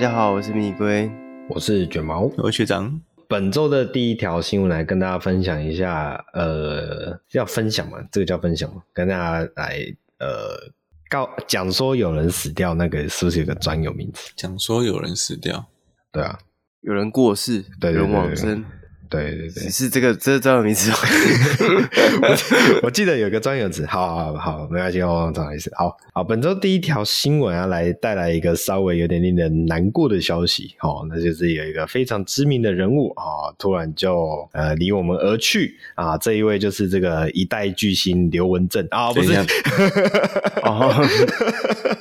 好，大家好，我是米龟，我是卷毛，我是学长。本周的第一条新闻来跟大家分享一下，呃，要分享嘛，这个叫分享嘛，跟大家来呃告讲说有人死掉，那个是不是有个专有名词？讲说有人死掉，对啊，有人过世，对，对，对，对，有人往生。对对对，是这个这个专有名词。我 我记得有个专有词，好好好，没关系，我忘了意思。好好，本周第一条新闻啊，来带来一个稍微有点令人难过的消息。好，那就是有一个非常知名的人物啊，突然就呃离我们而去啊。这一位就是这个一代巨星刘文正啊，不是。哦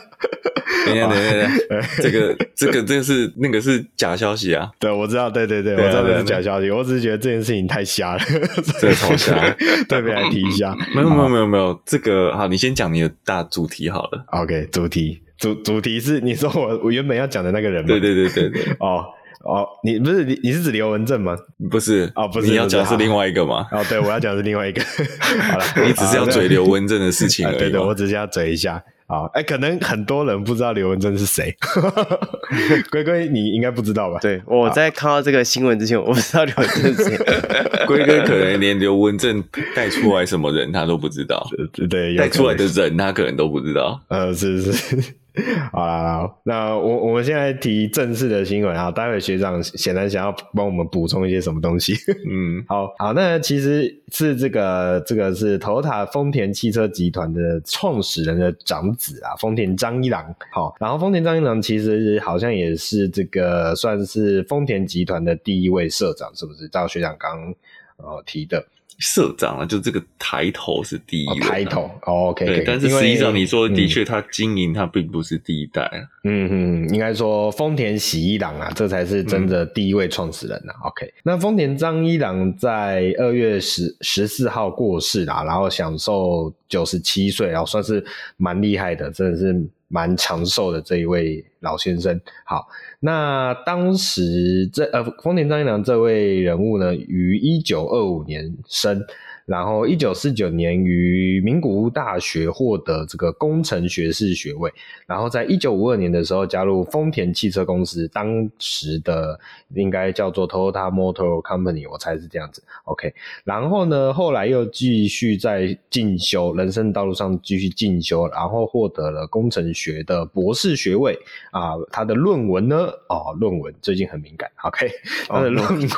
等一下，等下，等下，这个，这个，这个是那个是假消息啊！对，我知道，对对对，我知道这是假消息。我只是觉得这件事情太瞎了，这超瞎，特别来提一下。没有，没有，没有，没有。这个好，你先讲你的大主题好了。OK，主题主主题是你说我我原本要讲的那个人吗？对对对对对。哦哦，你不是你你是指刘文正吗？不是哦，不是，你要讲是另外一个吗？哦，对，我要讲是另外一个。好了，你只是要嘴刘文正的事情而已。对对，我只是要嘴一下。好，哎、欸，可能很多人不知道刘文正是谁，龟龟你应该不知道吧？对，我在看到这个新闻之前，我不知道刘文正是谁，龟龟可能连刘文正带出来什么人他都不知道，对对，带出来的人他可能都不知道，呃，是是是。好啦，那我我们现在提正式的新闻啊，待会学长显然想要帮我们补充一些什么东西。嗯，好好，那其实是这个这个是 Toyota 丰田汽车集团的创始人的长子啊，丰田张一郎。好，然后丰田张一郎其实好像也是这个算是丰田集团的第一位社长，是不是？照学长刚呃提的。社长啊，就这个抬头是第一位，抬头，OK，对，但是实际上你说的确，他经营他并不是第一代啊，嗯哼，应该说丰田喜一郎啊，这才是真的第一位创始人啊，OK，那丰田章一郎在二月十十四号过世啦，然后享受九十七岁，然后算是蛮厉害的，真的是蛮长寿的这一位老先生，好。那当时这呃，丰田章一郎这位人物呢，于一九二五年生。然后，一九四九年于名古屋大学获得这个工程学士学位。然后，在一九五二年的时候加入丰田汽车公司，当时的应该叫做 Toyota Motor Company，我猜是这样子。OK。然后呢，后来又继续在进修，人生道路上继续进修，然后获得了工程学的博士学位。啊，他的论文呢？哦，论文最近很敏感。OK，他的论文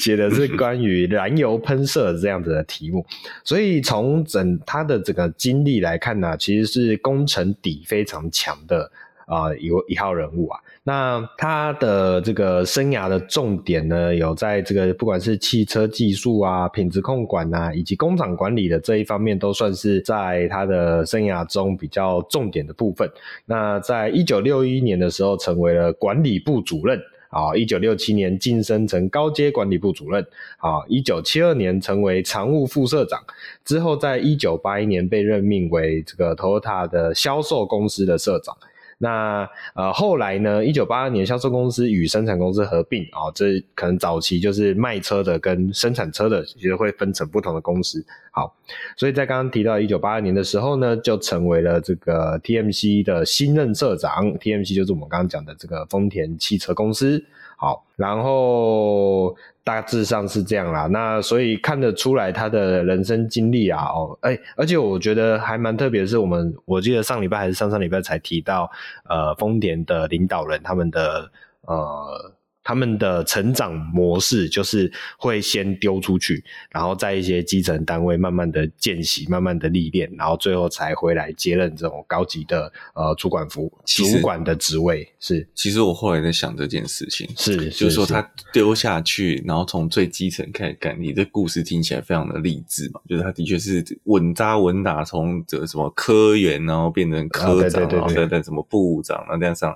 写的是关于燃油喷射这样子的题。目所以从整他的整个经历来看呢，其实是工程底非常强的啊，一一号人物啊。那他的这个生涯的重点呢，有在这个不管是汽车技术啊、品质控管啊，以及工厂管理的这一方面，都算是在他的生涯中比较重点的部分。那在一九六一年的时候，成为了管理部主任。啊，一九六七年晋升成高阶管理部主任，啊，一九七二年成为常务副社长，之后在一九八一年被任命为这个 Toyota 的销售公司的社长。那呃后来呢？一九八二年销售公司与生产公司合并啊、哦，这可能早期就是卖车的跟生产车的，其实会分成不同的公司。好，所以在刚刚提到一九八二年的时候呢，就成为了这个 TMC 的新任社长。TMC 就是我们刚刚讲的这个丰田汽车公司。好，然后大致上是这样啦。那所以看得出来他的人生经历啊，哦，哎，而且我觉得还蛮特别是，我们我记得上礼拜还是上上礼拜才提到，呃，丰田的领导人他们的呃。他们的成长模式就是会先丢出去，然后在一些基层单位慢慢的见习，慢慢的历练，然后最后才回来接任这种高级的呃主管服主管的职位。是，其实我后来在想这件事情，是，就是说他丢下去，然后从最基层开始干，你这故事听起来非常的励志嘛，就是他的确是稳扎稳打，从这个什么科员，然后变成科长，然后再再什么部长，然后这样上，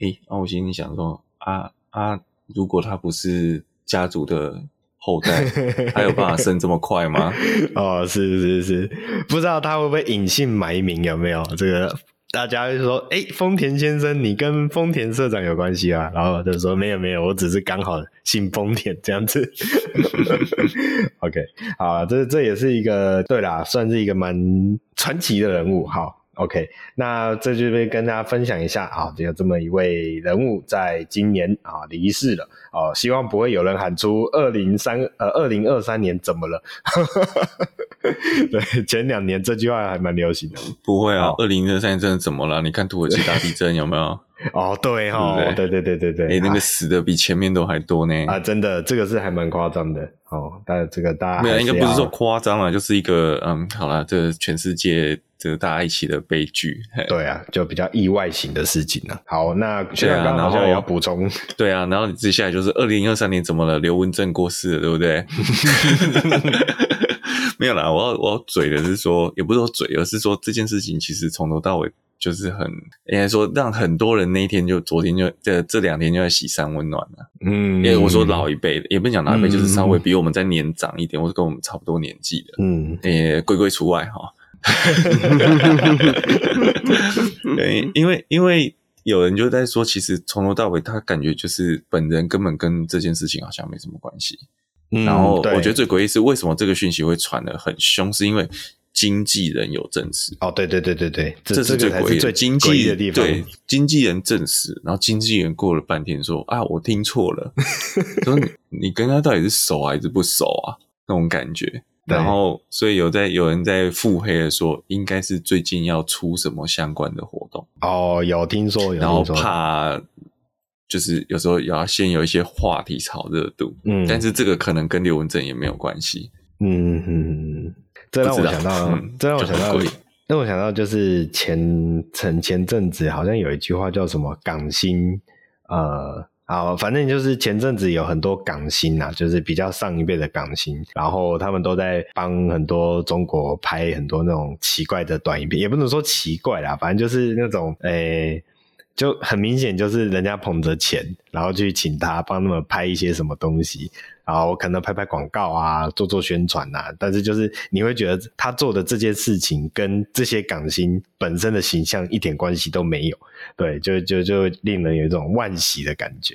诶，那我心里想说。啊啊！如果他不是家族的后代，他有办法升这么快吗？哦，是是是，不知道他会不会隐姓埋名？有没有这个？大家就说：“哎，丰田先生，你跟丰田社长有关系啊？”然后就说：“没有没有，我只是刚好姓丰田这样子。”OK，好，这这也是一个对啦，算是一个蛮传奇的人物。好。OK，那这就跟大家分享一下啊，有这么一位人物在今年啊离世了哦、啊，希望不会有人喊出二零三呃二零二三年怎么了？对，前两年这句话还蛮流行的。不会啊，二零二三年真的怎么了？你看土耳其大地 震有没有？哦，对哈，对对对对对，哎，那个死的比前面都还多呢。啊，真的，这个是还蛮夸张的。哦，但这个大家没有，应该不是说夸张了，就是一个嗯，好了，这个全世界这个大家一起的悲剧。对啊，就比较意外型的事情了。好，那现在刚好要补充。对啊，然后你接下来就是二零二三年怎么了？刘文正过世了，对不对？没有啦，我要我要嘴的是说，也不是说嘴，而是说这件事情其实从头到尾。就是很应该说，让很多人那一天就昨天就这这两天就在喜三温暖了。嗯，因为我说老一辈的，也不讲老一辈，嗯、就是稍微比我们再年长一点，或者跟我们差不多年纪的。嗯，也，龟龟除外哈。对，因为因为有人就在说，其实从头到尾，他感觉就是本人根本跟这件事情好像没什么关系。嗯、然后我觉得最诡异是为什么这个讯息会传的很凶，是因为。经纪人有证实哦，对对对对对，这，这是最诡异的。经济的地方，对，经纪人证实，然后经纪人过了半天说：“啊，我听错了，说你你跟他到底是熟还是不熟啊？”那种感觉。然后，所以有在有人在腹黑的说，应该是最近要出什么相关的活动哦，有听说，有听说，然后怕就是有时候要先有一些话题炒热度，嗯，但是这个可能跟刘文正也没有关系，嗯嗯。这让我想到，嗯、这让我想到，让我想到就是前前前阵子好像有一句话叫什么港星，呃，好，反正就是前阵子有很多港星啊，就是比较上一辈的港星，然后他们都在帮很多中国拍很多那种奇怪的短影片，也不能说奇怪啦，反正就是那种，诶、欸，就很明显就是人家捧着钱，然后去请他帮他们拍一些什么东西。然后可能拍拍广告啊，做做宣传啊，但是就是你会觉得他做的这件事情跟这些港星本身的形象一点关系都没有，对，就就就令人有一种惋惜的感觉，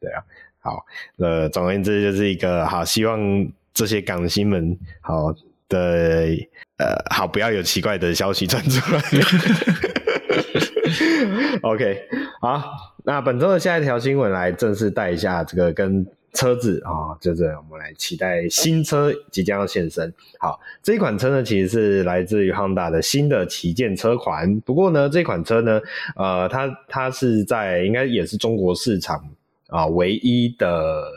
对啊，好，呃，总而言之就是一个好，希望这些港星们好的，呃，好，不要有奇怪的消息传出来。OK，好，那本周的下一条新闻来正式带一下这个跟。车子啊，就是我们来期待新车即将要现身。好，这一款车呢，其实是来自于 Honda 的新的旗舰车款。不过呢，这款车呢，呃，它它是在应该也是中国市场啊唯一的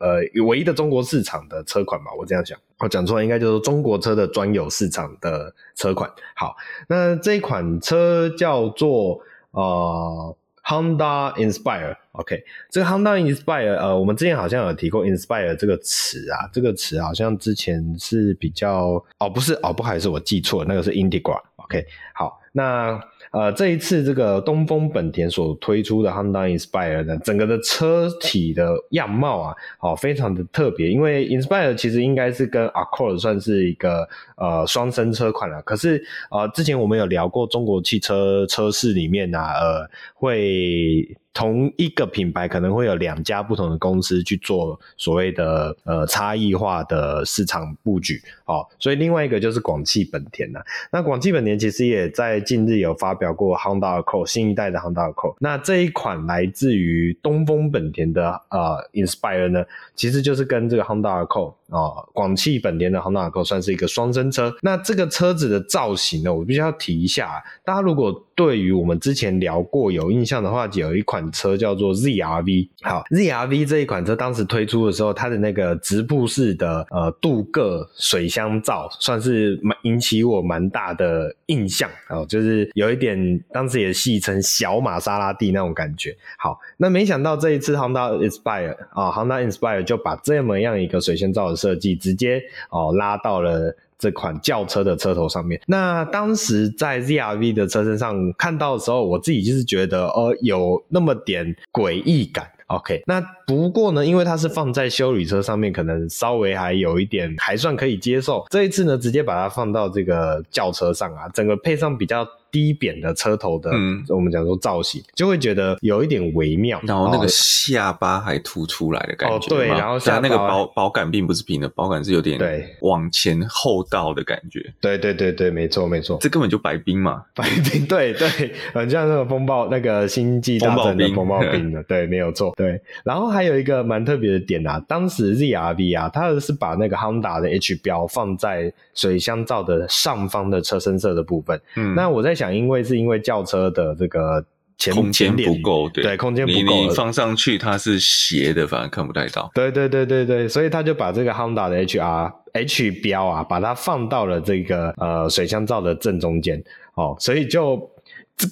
呃唯一的中国市场的车款吧，我这样想。我讲出来应该就是中国车的专有市场的车款。好，那这一款车叫做呃。Honda Inspire，OK，okay，这个 Honda Inspire，呃，我们之前好像有提过 Inspire 这个词啊，这个词好像之前是比较，哦，不是，哦，不好意思，我记错了，那个是 Integra，OK，okay，好，那。呃，这一次这个东风本田所推出的 Honda Inspire 呢，整个的车体的样貌啊，好、哦，非常的特别。因为 Inspire 其实应该是跟 Accord 算是一个呃双生车款了。可是呃，之前我们有聊过中国汽车车市里面啊，呃，会。同一个品牌可能会有两家不同的公司去做所谓的呃差异化的市场布局，哦，所以另外一个就是广汽本田呐。那广汽本田其实也在近日有发表过 Honda Accord 新一代的 Honda Accord。那这一款来自于东风本田的呃 Inspire 呢，其实就是跟这个 Honda Accord 啊广汽本田的 Honda Go 算是一个双生车。那这个车子的造型呢，我必须要提一下，大家如果对于我们之前聊过有印象的话，有一款车叫做 ZRV。好，ZRV 这一款车当时推出的时候，它的那个直瀑式的呃镀铬水箱罩，算是蛮引起我蛮大的印象哦，就是有一点当时也戏称小玛莎拉蒂那种感觉。好，那没想到这一次 Honda Inspire 啊，Honda Inspire 就把这么样一个水箱罩的设计直接哦拉到了。这款轿车的车头上面，那当时在 ZRV 的车身上看到的时候，我自己就是觉得，呃，有那么点诡异感。OK，那不过呢，因为它是放在修理车上面，可能稍微还有一点还算可以接受。这一次呢，直接把它放到这个轿车上啊，整个配上比较低扁的车头的，嗯，我们讲说造型，就会觉得有一点微妙。然后那个下巴还凸出来的感觉，哦，对，然后下那个薄薄感并不是平的，薄感是有点对。往前后倒的感觉。对对对对，没错没错，这根本就白冰嘛，白冰，对对，很像那个风暴那个星际大战的风暴冰。的，对，没有错，对。然后还有一个蛮特别的点啊，当时 ZR-V 啊，它是把那个 Honda 的 H 标放在水箱罩的上方的车身色的部分。嗯，那我在想，因为是因为轿车的这个前空间不够，对，对，空间不够，你放上去它是斜的，反而看不太到。对对对对对，所以他就把这个 Honda 的 HR H 标啊，把它放到了这个呃水箱罩的正中间哦，所以就。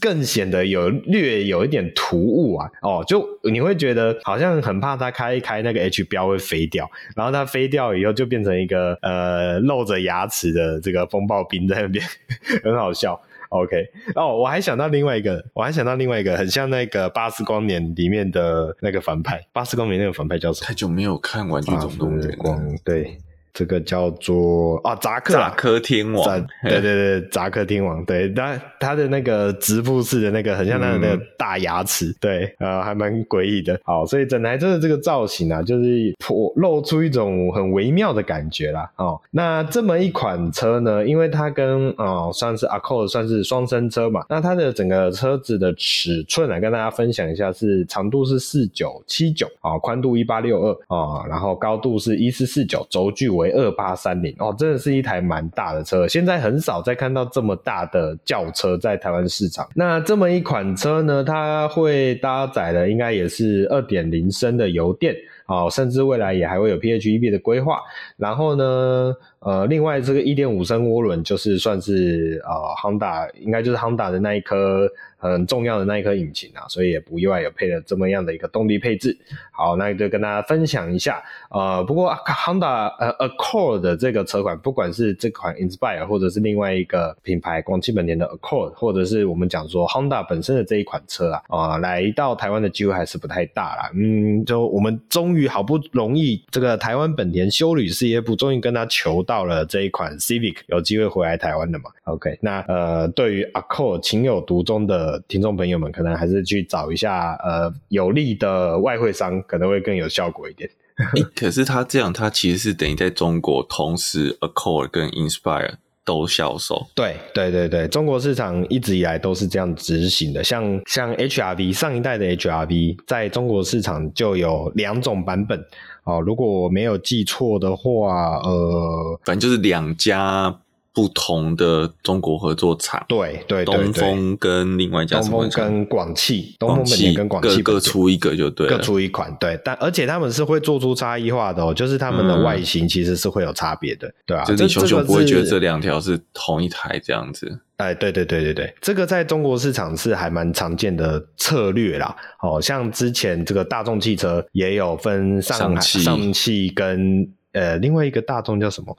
更显得有略有一点突兀啊，哦，就你会觉得好像很怕它开一开那个 H 标会飞掉，然后它飞掉以后就变成一个呃露着牙齿的这个风暴兵在那边，很好笑。OK，哦，我还想到另外一个，我还想到另外一个很像那个巴斯光年里面的那个反派，巴斯光年那个反派叫什么？太久没有看玩具总动员光，对。这个叫做啊，扎克扎克天王，对对对，扎克天王，对，他他的那个直瀑式的那个，很像他的那个大牙齿，嗯、对，呃，还蛮诡异的。好，所以整台车的这个造型啊，就是颇露出一种很微妙的感觉啦。哦，那这么一款车呢，因为它跟哦算是 Accord 算是双生车嘛，那它的整个车子的尺寸来跟大家分享一下，是长度是四九七九啊，宽度一八六二啊，然后高度是一四四九，轴距为。二八三零哦，真的是一台蛮大的车，现在很少再看到这么大的轿车在台湾市场。那这么一款车呢，它会搭载的应该也是二点零升的油电哦，甚至未来也还会有 PHEV 的规划。然后呢，呃，另外这个一点五升涡轮就是算是呃 Honda，应该就是 Honda 的那一颗。很重要的那一颗引擎啊，所以也不意外有配了这么样的一个动力配置。好，那就跟大家分享一下。呃，不过 Honda 呃 Accord 的这个车款，不管是这款 Inspire 或者是另外一个品牌广汽本田的 Accord，或者是我们讲说 Honda 本身的这一款车啊，啊、来到台湾的机会还是不太大啦。嗯，就我们终于好不容易，这个台湾本田修旅事业部终于跟他求到了这一款 Civic 有机会回来台湾的嘛。OK，那呃，对于 Accord 情有独钟的。听众朋友们，可能还是去找一下呃有利的外汇商，可能会更有效果一点。欸、可是他这样，他其实是等于在中国同时 Accord 跟 Inspire 都销售。对对对对，中国市场一直以来都是这样执行的。像像 HRV 上一代的 HRV，在中国市场就有两种版本哦。如果我没有记错的话，呃，反正就是两家。不同的中国合作厂，对对对，东风跟另外一家？东风跟广汽，东风本田跟广汽各各出一个就对，各出一款，对。但而且他们是会做出差异化的哦，就是他们的外形其实是会有差别的，嗯、对啊，就你熊熊不会觉得这两条是同一台这样子。哎，对对对对对，这个在中国市场是还蛮常见的策略啦。哦，像之前这个大众汽车也有分上海上汽跟呃另外一个大众叫什么？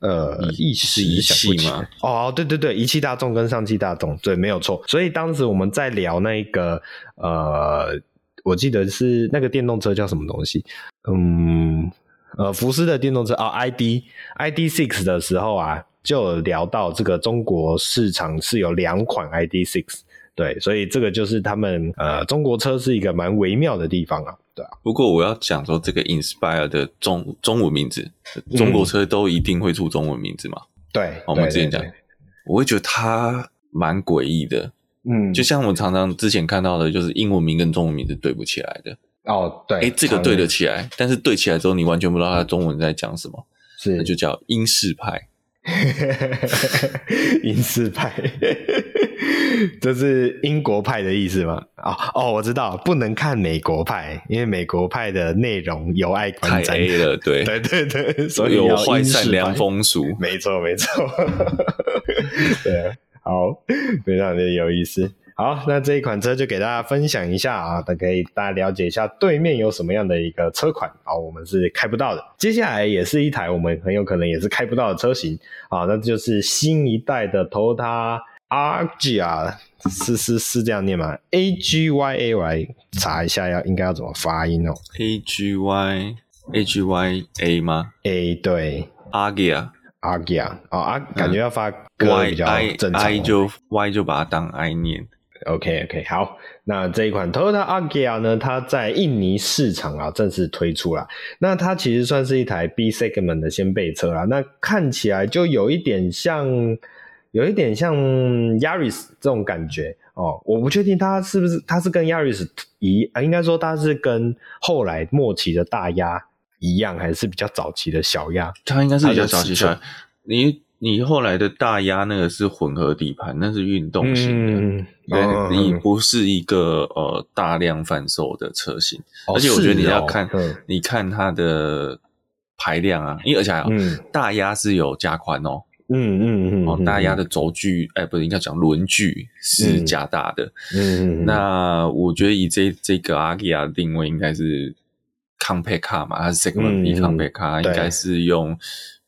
呃，一时想不起来。哦，对对对，一汽大众跟上汽大众，对，没有错。所以当时我们在聊那个，呃，我记得是那个电动车叫什么东西？嗯，呃，福斯的电动车啊，哦，ID ID Six 的时候啊，就有聊到这个中国市场是有两款 ID Six。对，所以这个就是他们呃，中国车是一个蛮微妙的地方啊，对啊。不过我要讲说，这个 Inspire 的中中文名字，中国车都一定会出中文名字嘛？对、嗯，我们之前讲，我会觉得它蛮诡异的，嗯，就像我常常之前看到的，就是英文名跟中文名字对不起来的。哦，对，哎，这个对得起来，但是对起来之后，你完全不知道它中文在讲什么，是，那就叫英式派，英式派。这是英国派的意思吗？哦哦，我知道，不能看美国派，因为美国派的内容有爱观瞻。太 A 了，对对对对，所以有坏善良风俗。没错没错，对，好，非常的有意思。好，那这一款车就给大家分享一下啊，大家可以大家了解一下对面有什么样的一个车款啊，我们是开不到的。接下来也是一台我们很有可能也是开不到的车型啊，那就是新一代的 Toyota。Agya 是是是这样念吗？A G Y A Y 查一下要应该要怎么发音哦？A G Y A G Y A 吗？A 对，Agia Agia 啊啊，感觉要发歌比较正常、哦。I 就 Y 就把它当 I 念。OK OK，好，那这一款 Toyota Agya 呢，它在印尼市场啊正式推出了。那它其实算是一台 B segment 的掀背车啦。那看起来就有一点像，有一点像 Yaris 这种感觉哦。我不确定它是不是，它是跟 Yaris 一啊，应该说它是跟后来末期的大鸭一样，还是比较早期的小鸭？它应该是比较早期的。你。你后来的大压那个是混合底盘，那是运动型的，你不是一个呃大量贩售的车型，哦、而且我觉得你要看，哦、你看它的排量啊，因为而且还有、嗯、大压是有加宽哦，嗯嗯嗯，哦大压的轴距，哎不是应该讲轮距是加大的，嗯那我觉得以这这个阿基亚的定位应该是 compact car 嘛，它是 segment B compact car，应该是用。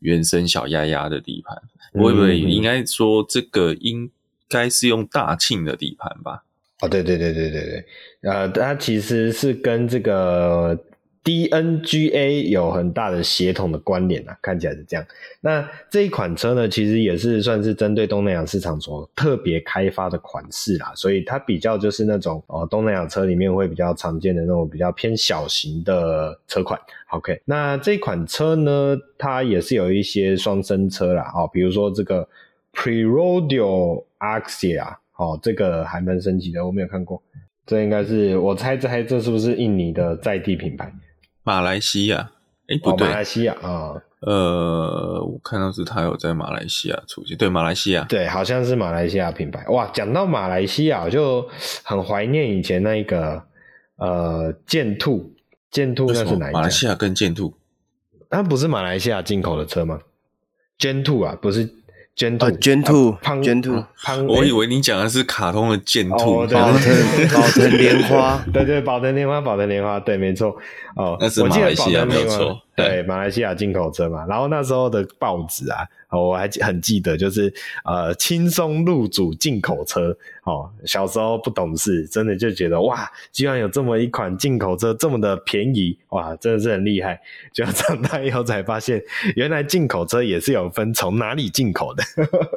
原生小鸭鸭的底盘，我以为应该说这个应该是用大庆的底盘吧？哦，对对对对对对，呃，它其实是跟这个。DNGA 有很大的协同的关联啊，看起来是这样。那这一款车呢，其实也是算是针对东南亚市场所特别开发的款式啦，所以它比较就是那种哦，东南亚车里面会比较常见的那种比较偏小型的车款。OK，那这款车呢，它也是有一些双生车啦，哦，比如说这个 Prerodio Axia，哦，这个还蛮神奇的，我没有看过。这应该是我猜猜这是不是印尼的在地品牌？马来西亚，哎，不对，马来西亚啊，呃，我看到是他有在马来西亚出现，对，马来西亚，对，好像是马来西亚品牌。哇，讲到马来西亚，我就很怀念以前那个呃，剑兔，剑兔那是哪一家？马来西亚跟剑兔，它不是马来西亚进口的车吗？剑兔啊，不是。卷兔，卷兔，卷兔，我以为你讲的是卡通的剑兔，宝藤，宝藤莲花，对对，宝藤莲花，宝藤莲花，对，没错，哦，那是马来西亚没有错，对，马来西亚进口车嘛，然后那时候的报纸啊。我还很记得，就是呃，轻松入主进口车。哦，小时候不懂事，真的就觉得哇，居然有这么一款进口车这么的便宜，哇，真的是很厉害。就长大以后才发现，原来进口车也是有分从哪里进口的。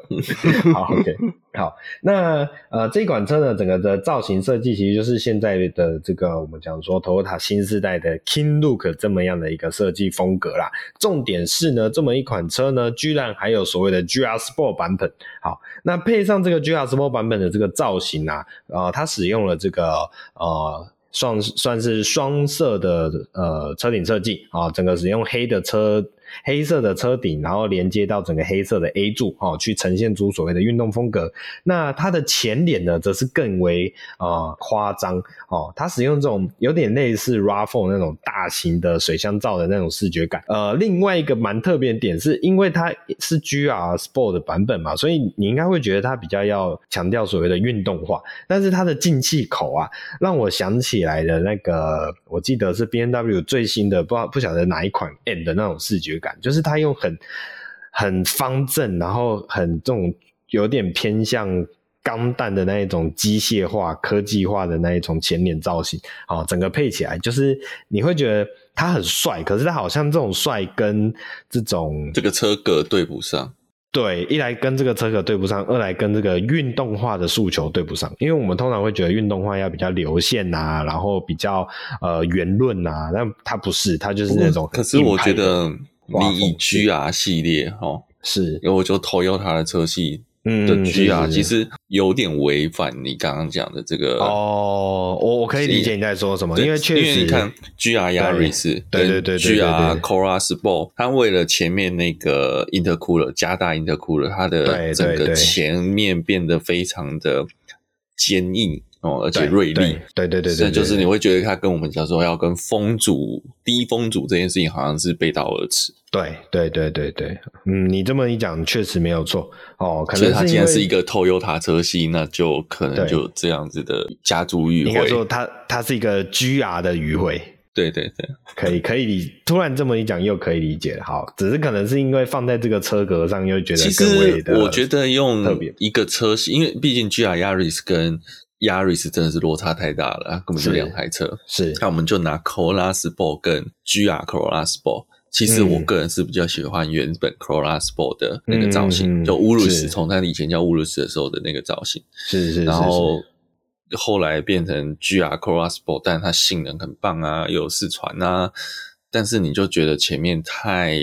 好，OK，好，那呃，这款车呢，整个的造型设计其实就是现在的这个我们讲说，Toyota 新时代的 King Look 这么样的一个设计风格啦。重点是呢，这么一款车呢，居然还有所谓的 GR Sport 版本，好，那配上这个 GR Sport 版本的这个造型啊，呃，它使用了这个呃，算算是双色的呃车顶设计啊，整个使用黑的车。黑色的车顶，然后连接到整个黑色的 A 柱，哦，去呈现出所谓的运动风格。那它的前脸呢，则是更为呃夸张哦，它使用这种有点类似 RAV4 那种大型的水箱罩的那种视觉感。呃，另外一个蛮特别的点是，因为它是 GR Sport 的版本嘛，所以你应该会觉得它比较要强调所谓的运动化。但是它的进气口啊，让我想起来的那个，我记得是 BMW 最新的，不知道不晓得哪一款 N 的那种视觉感。就是它用很很方正，然后很这种有点偏向钢弹的那一种机械化、科技化的那一种前脸造型，哦，整个配起来就是你会觉得它很帅，可是它好像这种帅跟这种这个车格对不上。对，一来跟这个车格对不上，二来跟这个运动化的诉求对不上，因为我们通常会觉得运动化要比较流线啊，然后比较呃圆润啊，但它不是，它就是那种。可是我觉得。你以 GR 系列哦，是，然后我就 Toyota 的车系的 GR，其实有点违反你刚刚讲的这个。哦，我我可以理解你在说什么，因为确实，因为你看 GR Yaris，对对对，GR Corolla Sport，它为了前面那个 intercooler 加大 intercooler，它的整个前面变得非常的坚硬。哦，而且锐利，对对对对，这就是你会觉得它跟我们讲说要跟风阻低风阻这件事情好像是背道而驰。对对对对对，嗯，你这么一讲，确实没有错哦。可能它既然是一个 Toyota 车系，那就可能就这样子的家族语汇。应该说它它是一个 GR 的语汇。对对对，可以可以理，突然这么一讲又可以理解。好，只是可能是因为放在这个车格上，又觉得更为的。我觉得用一个车系，因为毕竟 GR Yaris 跟 Yaris 真的是落差太大了，根本就两台车。是，那我们就拿 Corolla Sport 跟 GR Corolla Sport 其实我个人是比较喜欢原本 Corolla Sport 的那个造型，嗯、就乌鲁斯，从它以前叫乌鲁斯的时候的那个造型。是是，是，然后后来变成 GR Corolla Sport，但它性能很棒啊，又有四传啊，但是你就觉得前面太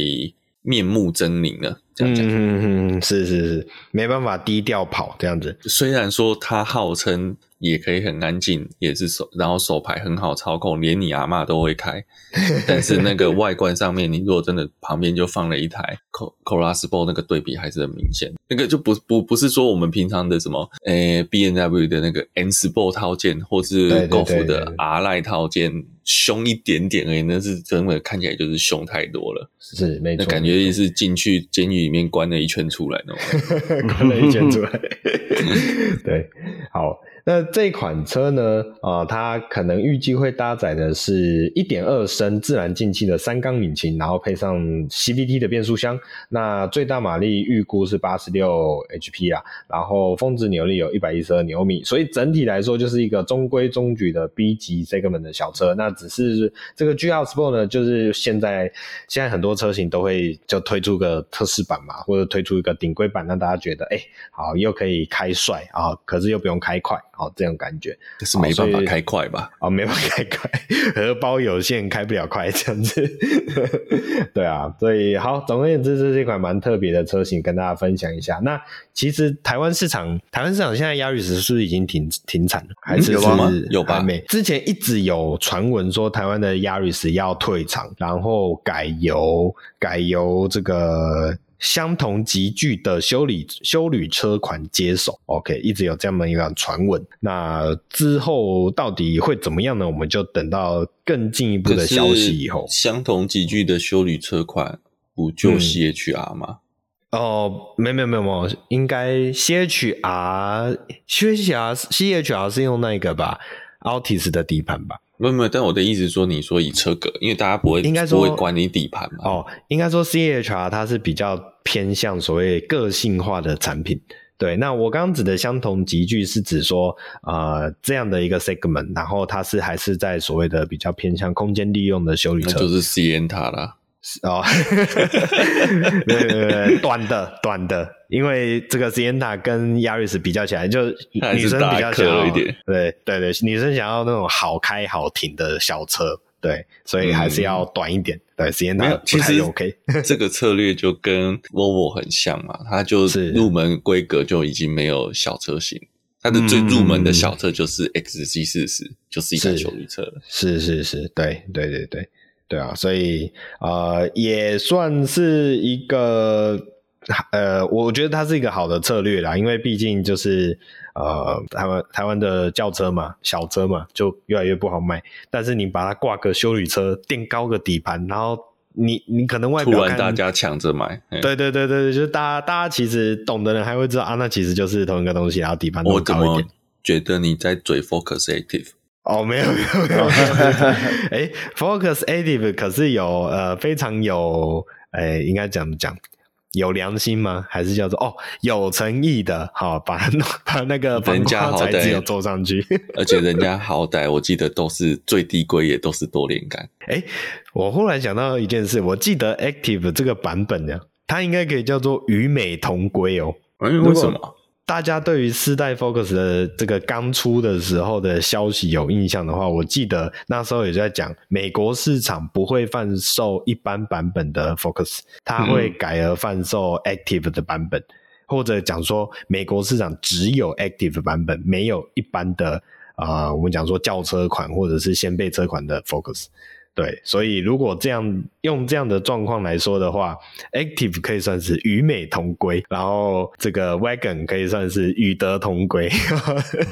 面目狰狞了。这样讲，嗯嗯，是是是，没办法低调跑这样子。虽然说它号称。也可以很安静，也是手，然后手牌很好操控，连你阿嬷都会开。但是那个外观上面，你如果真的旁边就放了一台 Corolla Sport，那个对比还是很明显。那个就不不不是说我们平常的什么，诶、欸、B N W 的那个 N Sport 套件，或是 Golf 的 R Line 套件，凶一点点而已。那是真的看起来就是凶太多了。是，没错。那感觉是进去监狱里面关了一圈出来那种，关了一圈出来。对，好。那这款车呢？啊、它可能预计会搭载的是一点二升自然进气的三缸引擎，然后配上 CVT 的变速箱。那最大马力预估是八十六 HP 啊，然后峰值扭力有一百一十二牛米，所以整体来说就是一个中规中矩的 B 级 segment 的小车。那只是这个 GR Sport 呢，就是现在现在很多车型都会就推出个特试版嘛，或者推出一个顶规版，让大家觉得哎、好又可以开帅啊，可是又不用开快。好，这种感觉，可是没办法开快吧？哦，没办法开快，荷包有限，开不了快，这样子。对啊，所以好，总而言之，这是一款蛮特别的车型，跟大家分享一下。那其实台湾市场，台湾市场现在 Yaris 是不是已经停停产了？还是，是有吗？有吧？没。之前一直有传闻说台湾的 Yaris 要退场，然后改由改由这个。相同级距的修理修旅车款接手，OK，一直有这么一个传闻。那之后到底会怎么样呢？我们就等到更进一步的消息以后。相同级距的修理车款不就 CHR 吗？嗯、哦，没没没有，应该 CHR CHR CHR 是用那个吧，Altis 的底盘吧。没有没有，但我的意思是说，你说以车格，因为大家不会应该说不会管你底盘嘛。哦，应该说 CHR 它是比较偏向所谓个性化的产品。对，那我刚刚指的相同集聚是指说，呃，这样的一个 segment，然后它是还是在所谓的比较偏向空间利用的修理车，那就是 Sienna 啦。哦，对对对，短的短的，因为这个 Sienna 跟 Yaris 比较起来，就女生比较想要一点，对对对，女生想要那种好开好停的小车，对，所以还是要短一点。嗯、对，Sienna 不太 OK。这个策略就跟 Volvo 很像嘛，它就是入门规格就已经没有小车型，它的最入门的小车就是 XC40，就是一台休旅车了。是是是，对对对对。对啊，所以呃，也算是一个呃，我觉得它是一个好的策略啦，因为毕竟就是呃，台湾台湾的轿车嘛，小车嘛，就越来越不好卖。但是你把它挂个修理车，垫高个底盘，然后你你可能外表突然大家抢着买，对对对对，就是大家大家其实懂的人还会知道啊，那其实就是同一个东西，然后底盘。我怎么觉得你在嘴 Focus Active？哦，没有没有没有，哎，Focus Active 可是有呃非常有，哎，应该怎么讲？有良心吗？还是叫做哦有诚意的？好，把把那个人家好歹有做上去，而且人家好歹我记得都是最低规也都是多连杆。哎，我忽然想到一件事，我记得 Active 这个版本呢，它应该可以叫做与美同归哦。哎，为什么？大家对于四代 Focus 的这个刚出的时候的消息有印象的话，我记得那时候也在讲，美国市场不会贩售一般版本的 Focus，它会改而贩售 Active 的版本，或者讲说美国市场只有 Active 版本，没有一般的啊、我们讲说轿车款或者是掀背车款的 Focus。对，所以如果这样用这样的状况来说的话，Active 可以算是与美同归，然后这个 Wagon 可以算是与德同归。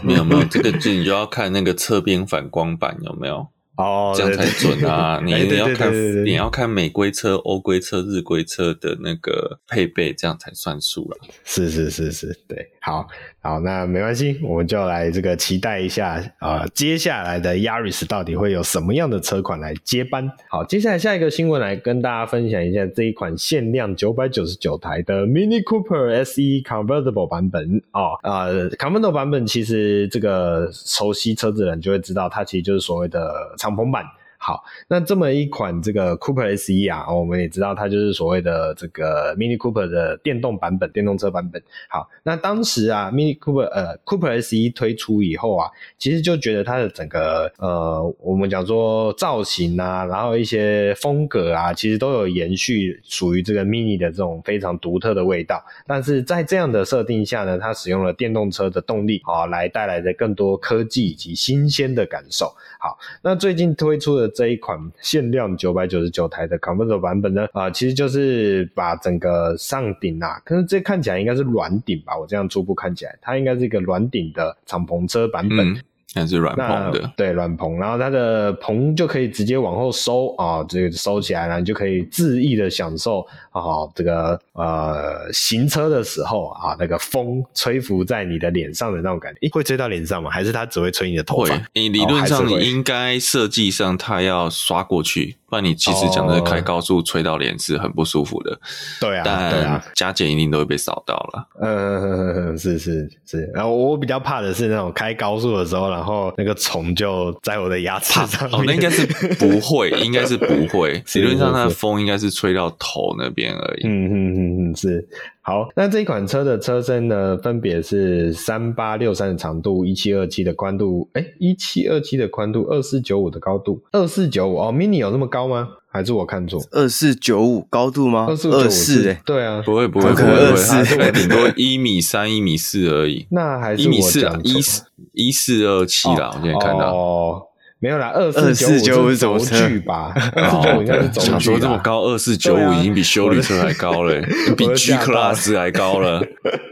没有没有，这个就你就要看那个侧边反光板有没有。哦，这样才准啊！你你要看，你要看美规车、欧规车、日规车的那个配备，这样才算数了。是是是是，对，好好，那没关系，我们就来这个期待一下啊、呃，接下来的 Yaris 到底会有什么样的车款来接班？好，接下来下一个新闻来跟大家分享一下这一款限量九百九十九台的 Mini Cooper SE Convertible 版本哦，呃，Convertible 版本其实这个熟悉车子的人就会知道，它其实就是所谓的。敞篷版，好，那这么一款这个 Cooper SE 啊，我们也知道它就是所谓的这个 Mini Cooper 的电动版本，电动车版本。好，那当时啊，Mini Cooper 呃 Cooper SE 推出以后啊，其实就觉得它的整个呃，我们讲说造型啊，然后一些风格啊，其实都有延续属于这个 Mini 的这种非常独特的味道。但是在这样的设定下呢，它使用了电动车的动力啊，来带来的更多科技以及新鲜的感受。好，那最近推出的这一款限量九百九十九台的 Convertible 版本呢，啊、其实就是把整个上顶啊，可是这看起来应该是软顶吧？我这样初步看起来，它应该是一个软顶的敞篷车版本。还是软棚的，对，软棚，然后它的棚就可以直接往后收啊，这个收起来了，你就可以恣意的享受啊，这个呃行车的时候啊，那个风吹拂在你的脸上的那种感觉，会吹到脸上吗？还是它只会吹你的头发？你理论上你应该设计上它要刷过去。那你其实讲的开高速吹到脸是很不舒服的，对啊，但加减一定都会被扫到了。嗯，是是是。然后我比较怕的是那种开高速的时候，然后那个虫就在我的牙齿上。哦，那应该是不会，应该是不会。理论上，它的风应该是吹到头那边而已。嗯嗯嗯嗯，是。好，那这一款车的车身呢，分别是三八六三的长度，一七二七的宽度，哎一七二七的宽度，二四九五的高度，二四九五哦，Mini 有那么高吗？还是我看错？二四九五高度吗？二四九五诶对啊，不会不会不会，二四顶多一米三一米四而已。那还是一米四啊，一四一四二七啦，我今天看到。哦没有啦，二四九五是轴距吧？二四九五应该是轴距。想说这么高，二四九五已经比修理车还高了，比 G Class 还高了。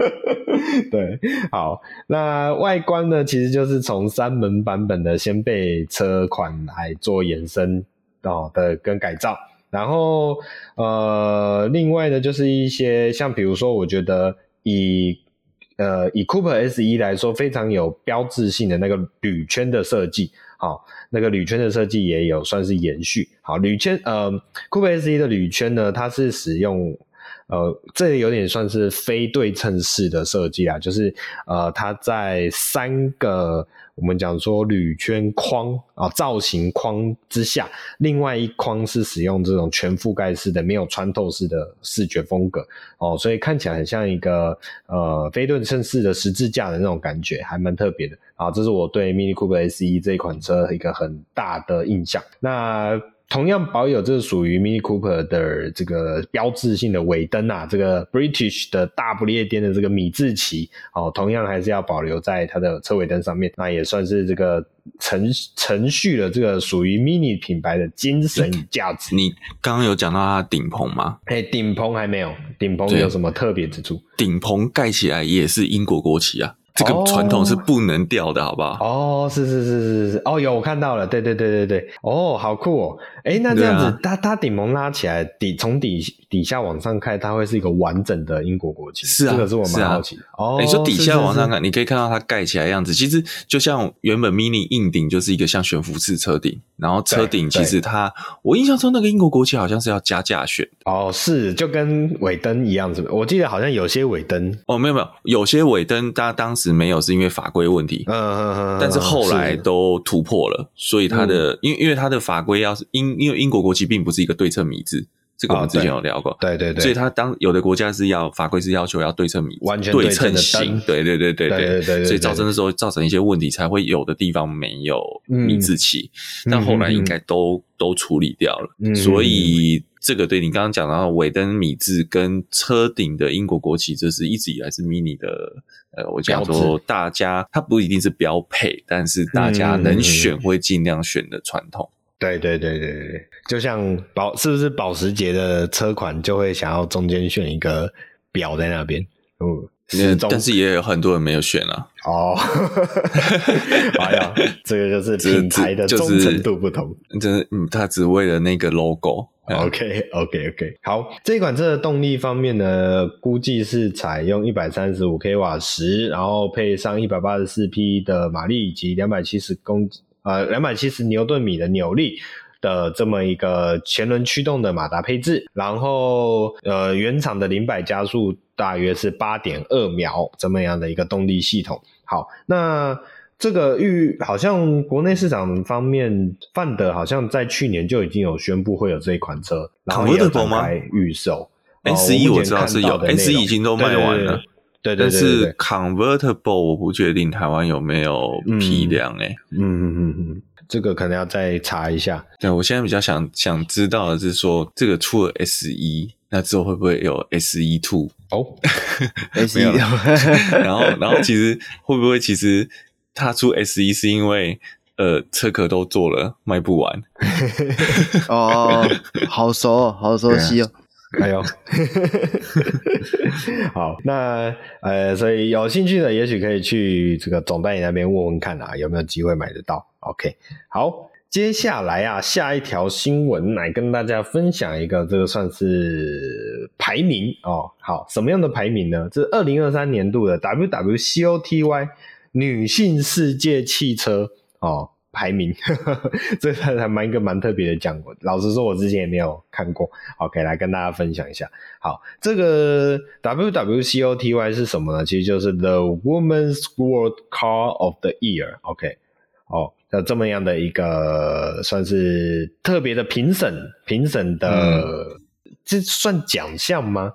对，好，那外观呢，其实就是从三门版本的掀背车款来做延伸哦的跟改造，然后呃，另外呢，就是一些像比如说，我觉得以呃以 Cooper SE 来说，非常有标志性的那个铝圈的设计，好。那个铝圈的设计也有算是延续。好，铝圈，呃，Cooper SE 的铝圈呢，它是使用，呃，这有点算是非对称式的设计啊，就是，呃，它在三个。我们讲说铝圈框啊，造型框之下，另外一框是使用这种全覆盖式的、没有穿透式的视觉风格哦，所以看起来很像一个呃非对称式的十字架的那种感觉，还蛮特别的啊。这是我对 Mini Cooper SE 这一款车一个很大的印象。那同样保有这属于 Mini Cooper 的这个标志性的尾灯啊，这个 British 的大不列颠的这个米字旗哦，同样还是要保留在它的车尾灯上面，那也算是这个承承续了这个属于 Mini 品牌的精神与价值。你刚刚有讲到它顶棚吗？哎，顶棚还没有，顶棚有什么特别之处？顶棚盖起来也是英国国旗啊。这个传统是不能掉的，好不好？哦，是是是是是，哦，有我看到了，对对对对对，哦，好酷哦，诶，那这样子，啊、它它顶棚拉起来，底从底底下往上看，它会是一个完整的英国国旗，是啊，这个是我蛮好奇的。啊、哦，你说底下往上看，是是是，你可以看到它盖起来的样子，其实就像原本 Mini 硬顶就是一个像悬浮式车顶，然后车顶其实它，我印象中那个英国国旗好像是要加价选，哦，是，就跟尾灯一样，是不是？我记得好像有些尾灯，哦，没有没有，有些尾灯它当时没有，是因为法规问题，嗯嗯嗯，但是后来都突破了，所以它的，因为因为它的法规要是英，因为英国国旗并不是一个对称米字。这个我们之前有聊过，哦、对，对对。对，所以它当有的国家是要法规是要求要对称米，完全对称型，对对对对对对。对，所以造成的时候造成一些问题，才会有的地方没有米字旗，嗯、但后来应该都、嗯、都处理掉了，嗯、所以这个对你刚刚讲到尾灯米字跟车顶的英国国旗，这是一直以来是 Mini 的，呃，我讲说大家它不一定是标配，但是大家能选会尽量选的传统。对对对对对，就像保是不是保时捷的车款就会想要中间选一个表在那边，嗯，但是也有很多人没有选啊。哦，哎呀，这个就是品牌的忠诚度不同，就是嗯，他只为了那个 logo。OK OK OK，好，这款车的动力方面呢，估计是采用一百三十五 k 瓦时，然后配上一百八十四匹的马力以及两百七十公。呃，两百七十牛顿米的扭力的这么一个前轮驱动的马达配置，然后呃，原厂的零百加速大约是八点二秒，这么样的一个动力系统。好，那这个预好像国内市场方面，范德好像在去年就已经有宣布会有这一款车，然后也展开预售。S 一我知道是有，S 一已经都卖完了。对对对，对，对，但是 Convertible 我不确定台湾有没有批量诶、欸。嗯嗯嗯嗯，这个可能要再查一下。对，我现在比较想想知道的是说，这个出了 S 一，那之后会不会有 S 一 Two？哦，S 一，然后然后其实会不会其实它出 S 一是因为呃车壳都做了卖不完？哦，好熟哦，好熟悉哦。哎呦，好，那呃，所以有兴趣的，也许可以去这个总代理那边问问看啊，有没有机会买得到？OK，好，接下来啊，下一条新闻来跟大家分享一个，这个算是排名哦。好，什么样的排名呢？这是二零二三年度的 WWCOTY 女性世界汽车哦。排名，呵呵，这个还蛮一个蛮特别的奖。老实说，我之前也没有看过。OK，来跟大家分享一下。好，这个 WWCOTY 是什么呢？其实就是 The Women's World Car of the Year。OK，哦，那这么样的一个算是特别的评审，评审的、嗯、这算奖项吗？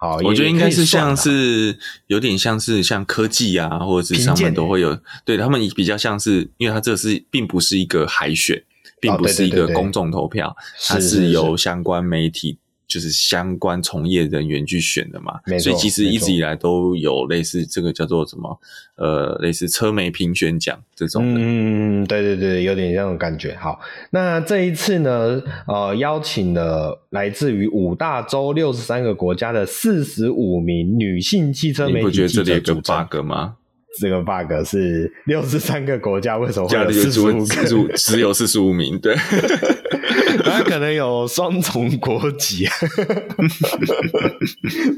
好，我觉得应该是像是有点像是像科技啊，或者是上面都会有，对他们比较像是，因为它这是并不是一个海选，并不是一个公众投票，它是由相关媒体。就是相关从业人员去选的嘛，所以其实一直以来都有类似这个叫做什么，呃，类似车媒评选奖这种的。嗯，对对对，有点这种感觉。好，那这一次呢，呃，邀请了来自于五大洲六十三个国家的四十五名女性汽车媒体。你不觉得这里有个 bug 吗？这个 bug 是六十三个国家为什么会有四十五个？只有四十五名，对，他可能有双重国籍，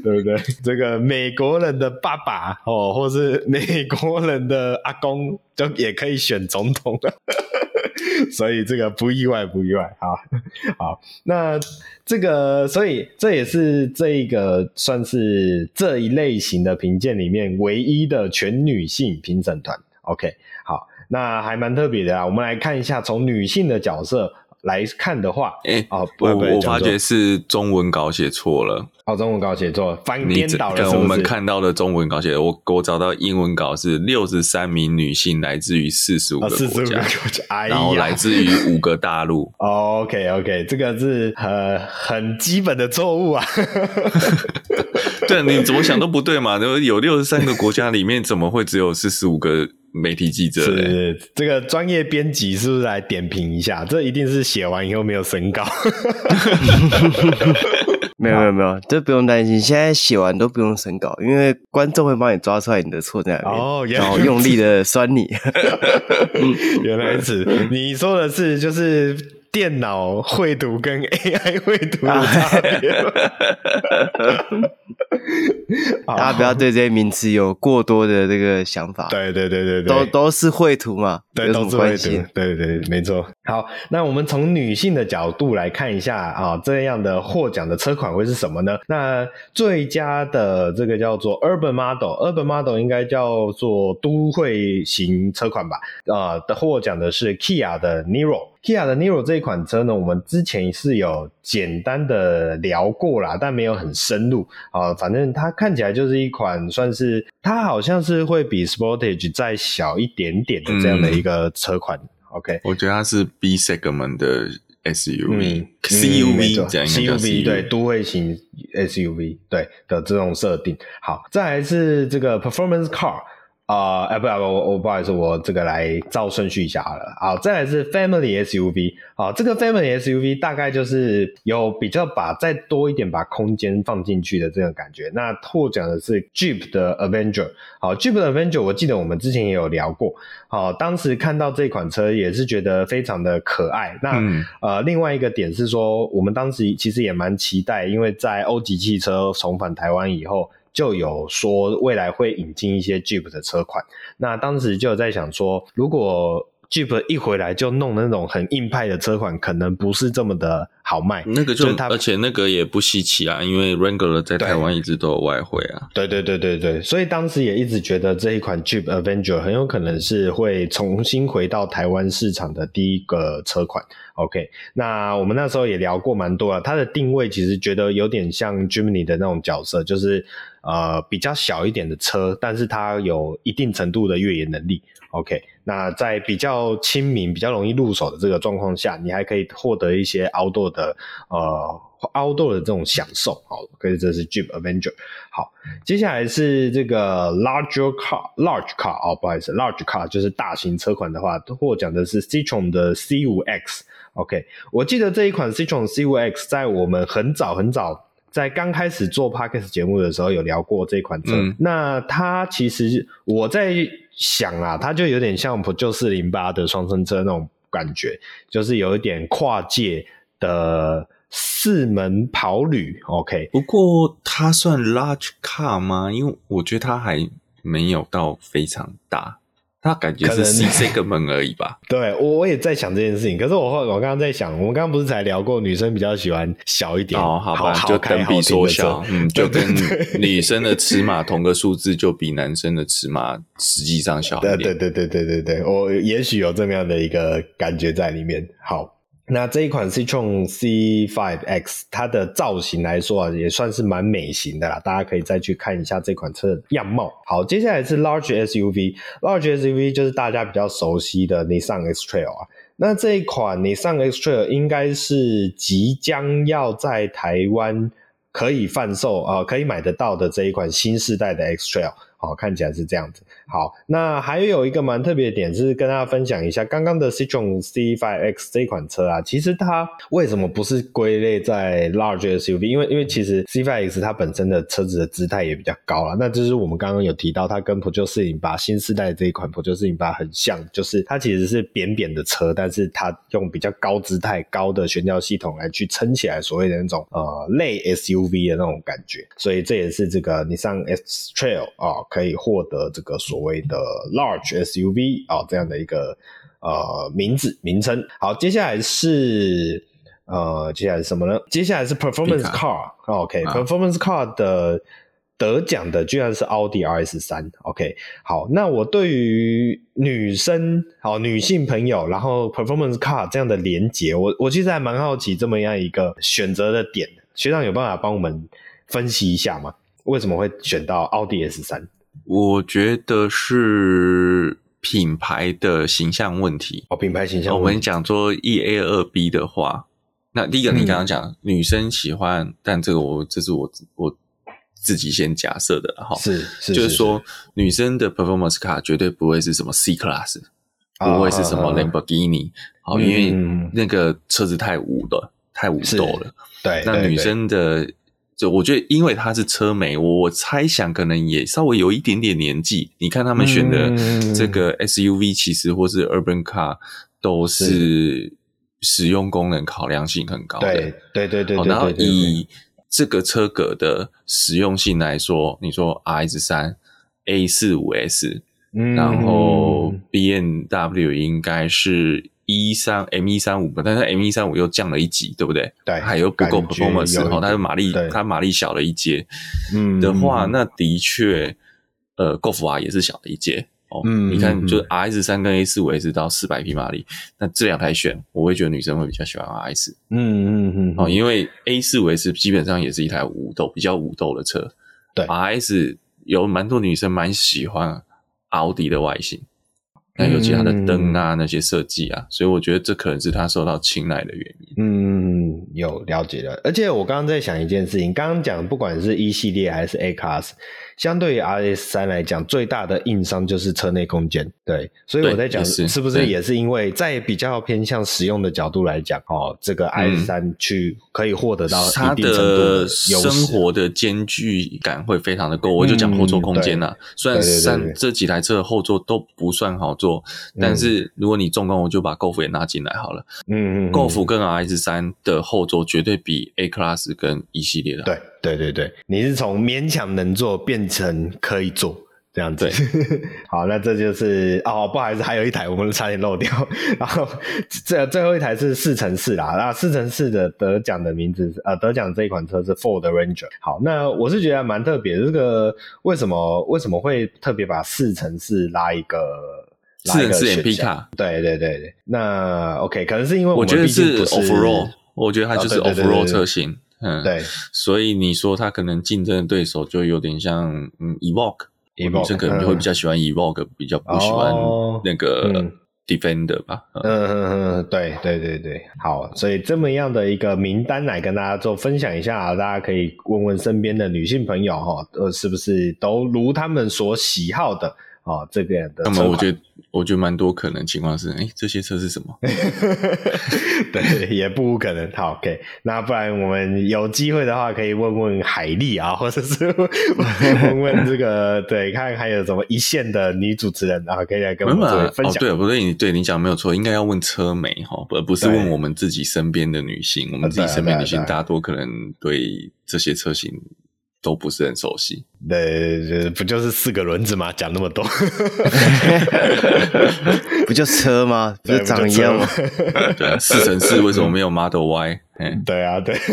对不对？这个美国人的爸爸哦，或是美国人的阿公，就也可以选总统。所以这个不意外，不意外。好，好，那这个，所以这也是这一个算是这一类型的评鉴里面唯一的全女性评审团。OK，好，那还蛮特别的啊。我们来看一下，从女性的角色。来看的话，哎、欸，哦，不，我我发觉是中文稿写错了，哦，中文稿写错了，翻颠倒了是是？我们看到的中文稿写，我我找到英文稿是六十三名女性来自于四十五个国家，然后来自于五个大陆。哦、OK OK，这个是呃很基本的错误啊。对，你怎么想都不对嘛？有六十三个国家里面，怎么会只有四十五个？媒体记者是这个专业编辑，是不是来点评一下？这一定是写完以后没有审稿。没有没有没有，这不用担心。现在写完都不用审稿，因为观众会帮你抓出来你的错在哪里，哦、然后用力的酸你。原来是你说的是就是电脑绘图跟 AI 绘图的差别。大家不要对这些名词有过多的这个想法。对对对对对，都都是绘图嘛，对，都是绘图。对对对，没错。好，那我们从女性的角度来看一下啊，这样的获奖的车款会是什么呢？那最佳的这个叫做 Urban Model，Urban Model 应该叫做都会型车款吧？啊，的获奖的是 Kia 的 Niro。Kia 的 Niro 这一款车呢，我们之前是有简单的聊过啦，但没有很深入啊。反正它看起来就是一款算是，它好像是会比 Sportage 再小一点点的这样的一个车款。嗯、OK，我觉得它是 B segment 的 SUV，CUV、嗯、这样 CUV 对，都会型 SUV 对的这种设定。好，再来是这个 Performance Car。啊，哎、呃，不不，我我不好意思，我这个来照顺序一下好了。好，再来是 Family SUV。好，这个 Family SUV 大概就是有比较把再多一点把空间放进去的这种感觉。那获奖的是 Jeep 的 Avenger。好，Jeep 的 Avenger，我记得我们之前也有聊过。好，当时看到这款车也是觉得非常的可爱。那、嗯、呃，另外一个点是说，我们当时其实也蛮期待，因为在欧吉汽车重返台湾以后。就有说未来会引进一些 Jeep 的车款，那当时就有在想说，如果 Jeep 一回来就弄那种很硬派的车款，可能不是这么的好卖。那个就，就而且那个也不稀奇啊，因为 Wrangler 在台湾一直都有外汇啊。对对对对对，所以当时也一直觉得这一款 Jeep Avenger 很有可能是会重新回到台湾市场的第一个车款。OK，那我们那时候也聊过蛮多了，它的定位其实觉得有点像 Jimny 的那种角色，就是呃比较小一点的车，但是它有一定程度的越野能力。OK，那在比较亲民、比较容易入手的这个状况下，你还可以获得一些 outdoor 的呃 outdoor 的这种享受。好，可以，这是 Jeep Avenger。好，接下来是这个 larger car，large car 哦，不好意思，large car 就是大型车款的话，获奖的是 Citroen 的 C5X。OK，我记得这一款 Citroen C5X 在我们很早很早在刚开始做 Podcast 节目的时候有聊过这款车。嗯、那它其实我在。想啊，它就有点像 Peugeot 408的双生车那种感觉，就是有一点跨界的四门跑旅。OK，不过它算 large car 吗？因为我觉得它还没有到非常大。他感觉是 C segment 而已吧？对，我我也在想这件事情。可是我我刚刚在想，我们刚刚不是才聊过，女生比较喜欢小一点哦，好吧，好就等比缩小，嗯，就跟女生的尺码同个数字，就比男生的尺码实际上小一点。对对对对对对对，我也许有这么样的一个感觉在里面。好。那这一款 Citroen C5X，它的造型来说啊，也算是蛮美型的啦。大家可以再去看一下这款车的样貌。好，接下来是 Large SUV，Large SUV 就是大家比较熟悉的 Nissan X-Trail 啊。那这一款 Nissan X-Trail 应该是即将要在台湾可以贩售啊、可以买得到的这一款新世代的 X-Trail。好，看起来是这样子。好，那还有一个蛮特别的点是跟大家分享一下，刚刚的 Citroen C5X 这一款车啊，其实它为什么不是归类在 Large SUV？因为因为其实 C5X 它本身的车子的姿态也比较高啦。那就是我们刚刚有提到，它跟普久四零八新世代这一款普久四零八很像，就是它其实是扁扁的车，但是它用比较高姿态、高的悬吊系统来去撑起来，所谓的那种呃类 SUV 的那种感觉。所以这也是这个你上 S Trail 啊。可以获得这个所谓的 large SUV 啊、哦、这样的一个呃名字名称。好，接下来是呃接下来是什么呢？接下来是 performance car。OK，performance car 的得奖的居然是奥迪 RS 三。OK，好，那我对于女生好女性朋友，然后 performance car 这样的连接，我我其实还蛮好奇这么样一个选择的点。学长有办法帮我们分析一下吗？为什么会选到奥迪 S 三？我觉得是品牌的形象问题哦，品牌形象。我们讲说一 A 二 B 的话，那第一个你刚刚讲、嗯、女生喜欢，但这个我这是我我自己先假设的哈，是是，就是说女生的 performance car 绝对不会是什么 C class，、哦、不会是什么 Lamborghini，好、嗯，因为那个车子太武了，太武斗了。对，那女生的。就我觉得，因为他是车媒，我猜想可能也稍微有一点点年纪。你看他们选的这个 SUV，其实或是 Urban Car，都是使用功能考量性很高的。对对对对。然后以这个车格的实用性来说，你说 RS 三、A 四五 S，然后 B N W 应该是。一三 M 一三五嘛，但是 M 一三五又降了一级，对不对？对，还有不够 performance，它的马力，它马力小了一阶，嗯的话，那的确，呃，Golf R 也是小了一阶哦。嗯，你看，就是 RS 三跟 A 四五 S 到四百匹马力，那这两台选，我会觉得女生会比较喜欢 RS。嗯嗯嗯，哦，因为 A 四五 S 基本上也是一台武斗比较武斗的车，对，RS 有蛮多女生蛮喜欢奥迪的外形。那尤其它的灯啊，那些设计啊，嗯，所以我觉得这可能是它受到青睐的原因。嗯，有了解了。而且我刚刚在想一件事情，刚刚讲不管是 E 系列还是 A Class。相对于 RS 三来讲，最大的硬伤就是车内空间。对，所以我在讲是不是也是因为在比较偏向实用的角度来讲，哦，这个 RS 三去可以获得到一定程度的生活的间距感会非常的够。我就讲后座空间呐，虽然三这几台车的后座都不算好坐，但是如果你重工，我就把 Golf 也纳进来好了。嗯嗯，Golf 跟 RS 三的后座绝对比 A Class 跟一系列的好。对。对对对，你是从勉强能做变成可以做，这样子，好，那这就是哦，不好意思，还有一台我们差点漏掉。然后这最后一台是四乘四啦，那四乘四的得奖的名字呃，得奖这一款车是 Ford Ranger。好，那我是觉得蛮特别的，这个为什么为什么会特别把四乘四拉一个四乘四 MP 卡？对对对对，那 OK，可能是因为我，我觉得是 Offroad，我觉得它就是 Offroad 车型，嗯，对，所以你说他可能竞争的对手就有点像嗯 Evoque。女生可能就会比较喜欢 Evoque，、嗯、比较不喜欢那个 Defender 吧。嗯嗯嗯，嗯，对对对对，好，所以这么样的一个名单来跟大家做分享一下，大家可以问问身边的女性朋友哈，呃，是不是都如他们所喜好的？哦，这边的。那么我觉得，我觉得蛮多可能情况是，哎，这些车是什么？对，也不无可能。好，OK，那不然我们有机会的话，可以问问海丽啊，或者是 问问这个，对，看还有什么一线的女主持人啊，可以来跟我们分享。哦、对，不对，你对你讲没有错，应该要问车媒哈，而不是问我们自己身边的女性。我们自己身边女性大多可能对这些车型。都不是很熟悉，对，不就是四个轮子吗？讲那么多，不就车吗？不是长一样吗？对啊，四乘四为什么没有 Model Y？对啊，对。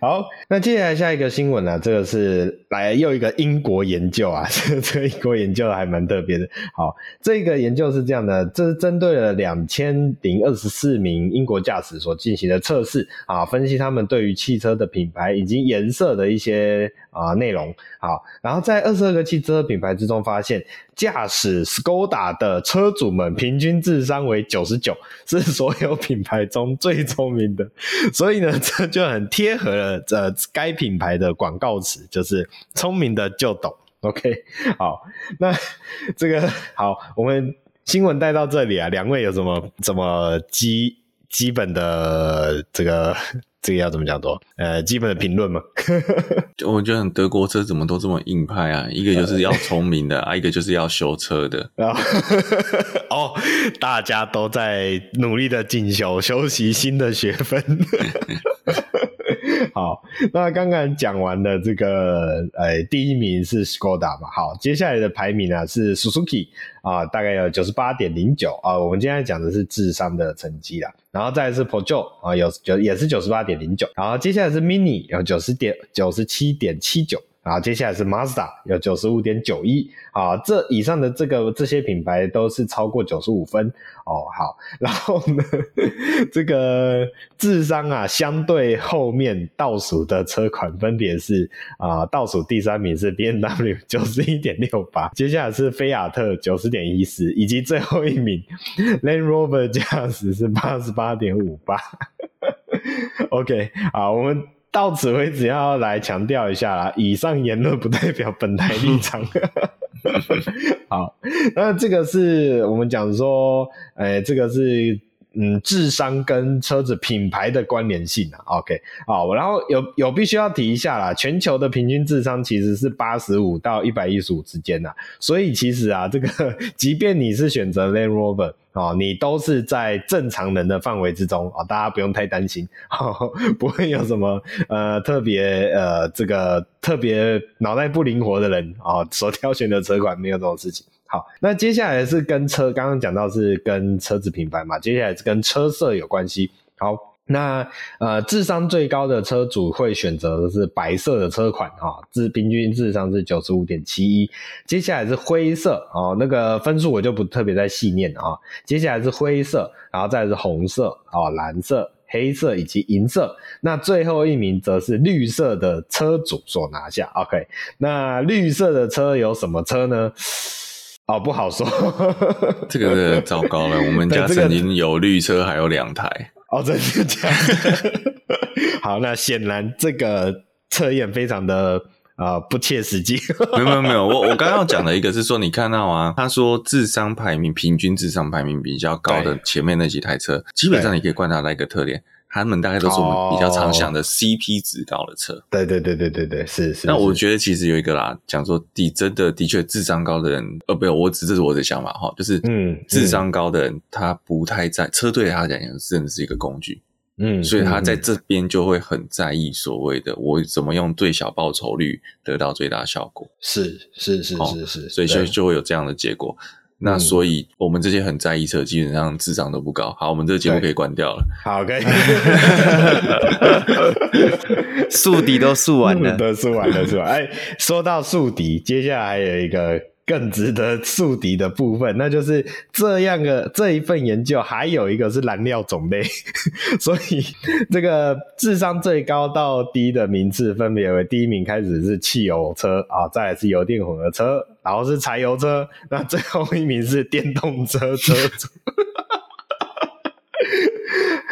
好，那接下来下一个新闻呢、啊？这个是来又一个英国研究啊，这个英国研究还蛮特别的。好，这个研究是这样的，这是针对了两千零二十四名英国驾驶所进行的测试啊，分析他们对于汽车的品牌以及颜色的一一些啊内容。好，然后在二十二个汽车品牌之中发现。驾驶 Skoda 的车主们平均智商为九十九，是所有品牌中最聪明的。所以呢，这就很贴合了呃该品牌的广告词，就是聪明的就懂。OK，好，那这个好，我们新闻带到这里啊，两位有什么什么基基本的这个？这个要怎么讲多？呃，基本的评论嘛。我觉得德国车怎么都这么硬派啊？一个就是要聪明的 啊，一个就是要修车的。哦，大家都在努力的进修，修习新的学分。好，那刚刚讲完的这个，呃，第一名是 Skoda 嘛。好，接下来的排名呢是 Suzuki 啊，大概有九十八点零九啊。我们今天讲的是智商的成绩啦，然后再是 pojo 啊，有九也是九十八点零九，然后接下来是 Mini 有九十点九十七点七九。啊，接下来是 Mazda 有九十五点九一，啊，这以上的这个这些品牌都是超过九十五分哦。好，然后呢，这个智商啊，相对后面倒数的车款分别是啊，倒数第三名是 BMW 九十一点六八，接下来是菲亚特九十点一四，以及最后一名 Land Rover 驾驶是八十八点五八。OK，好，我们。到此为止，要来强调一下啦。以上言论不代表本台立场。好，那这个是我们讲说，诶，这个是嗯，智商跟车子品牌的关联性啊。OK，好，然后有有必须要提一下啦，全球的平均智商其实是八十五到一百一十五之间呐。所以其实啊，这个即便你是选择 Land Rover。哦，你都是在正常人的范围之中啊、大家不用太担心，哦、不会有什么呃特别呃这个特别脑袋不灵活的人啊、所挑选的车款没有这种事情。好，那接下来是跟车，刚刚讲到是跟车子品牌嘛，接下来是跟车色有关系。好。那呃，智商最高的车主会选择的是白色的车款哈，智平均智商是九十五点七一。接下来是灰色哦，那个分数我就不特别再细念啊。接下来是灰色，然后再是红色啊、蓝色、黑色以及银色。那最后一名则是绿色的车主所拿下。OK，那绿色的车有什么车呢？哦，不好说。这个是糟糕了，我们家曾经有绿车，还有两台。哦，真是这样。好，那显然这个测验非常的呃不切实际。没有没有没有，我我刚刚讲的一个是说，你看到啊，他说智商排名平均智商排名比较高的前面那几台车，基本上你可以观察到一个特点。他们大概都是我们比较常想的 CP 值高的车。对对对对对对，是是。那我觉得其实有一个啦，讲说的真的的确智商高的人，呃，不，我只这是我的想法哈，就是嗯，智商高的人他不太在车对他来讲真的是一个工具。嗯，所以他在这边就会很在意所谓的我怎么用最小报酬率得到最大效果。是是是是是，所以就就会有这样的结果。那所以我们这些很在意车，基本上智商都不高。好，我们这个节目可以关掉了。好，可以。宿敌都宿完了，都宿完了是吧？哎，说到宿敌，接下来还有一个。更值得宿敌的部分，那就是这样的这一份研究，还有一个是燃料种类，所以这个智商最高到低的名次分别为：第一名开始是汽油车啊，再来是油电混合车，然后是柴油车，那最后一名是电动车车主。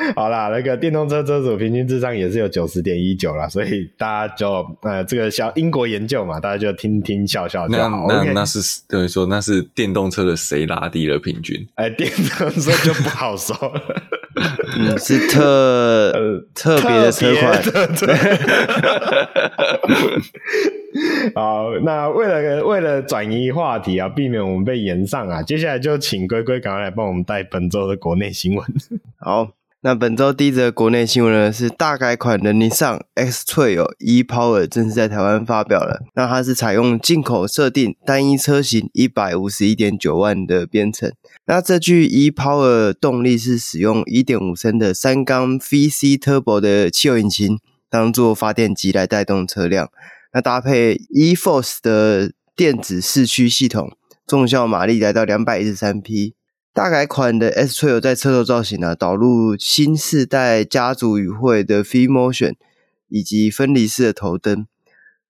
好啦，那个电动车车主平均智商也是有九十点一九啦，所以大家就呃这个小英国研究嘛，大家就听听笑笑就好。那那那是等于说那是电动车的谁拉低了平均？哎，电动车就不好说了。嗯，是特、呃、特别的车款。好，那为了为了转移话题啊，避免我们被延上啊，接下来就请龟龟赶快来帮我们带本周的国内新闻。好。那本周第一则国内新闻呢，是大改款的尼桑 X-Trail e-Power 正式在台湾发表了。那它是采用进口设定，单一车型一百五十一点九万的编程。那这具 e-Power 动力是使用一点五升的三缸 VC Turbo 的汽油引擎，当做发电机来带动车辆。那搭配 e-Force 的电子四驱系统，综效马力来到两百一十三匹。大改款的 X-Trail 在车头造型呢、啊，导入新世代家族与会的 f e e Motion 以及分离式的头灯。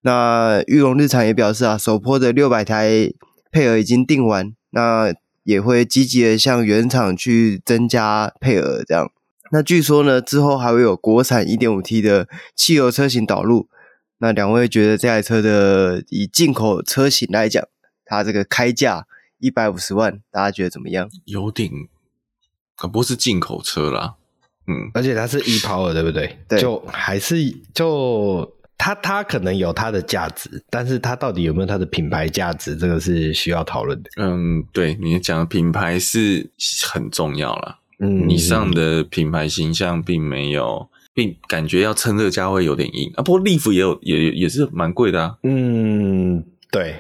那裕隆日产也表示啊，首波的六百台配额已经订完，那也会积极的向原厂去增加配额。这样，那据说呢，之后还会有国产 1.5T 的汽油车型导入。那两位觉得这台车的以进口车型来讲，它这个开价？一百五十万，大家觉得怎么样？有点，可不是进口车啦。嗯，而且它是 e-Power，对不对？对，就还是就它它可能有它的价值，但是它到底有没有它的品牌价值，这个是需要讨论的。嗯，对，你讲的品牌是很重要啦。嗯，你上的品牌形象并没有，并感觉要趁这个价位有点硬啊。不过 Leaf 也有，也也是蛮贵的啊。嗯，对。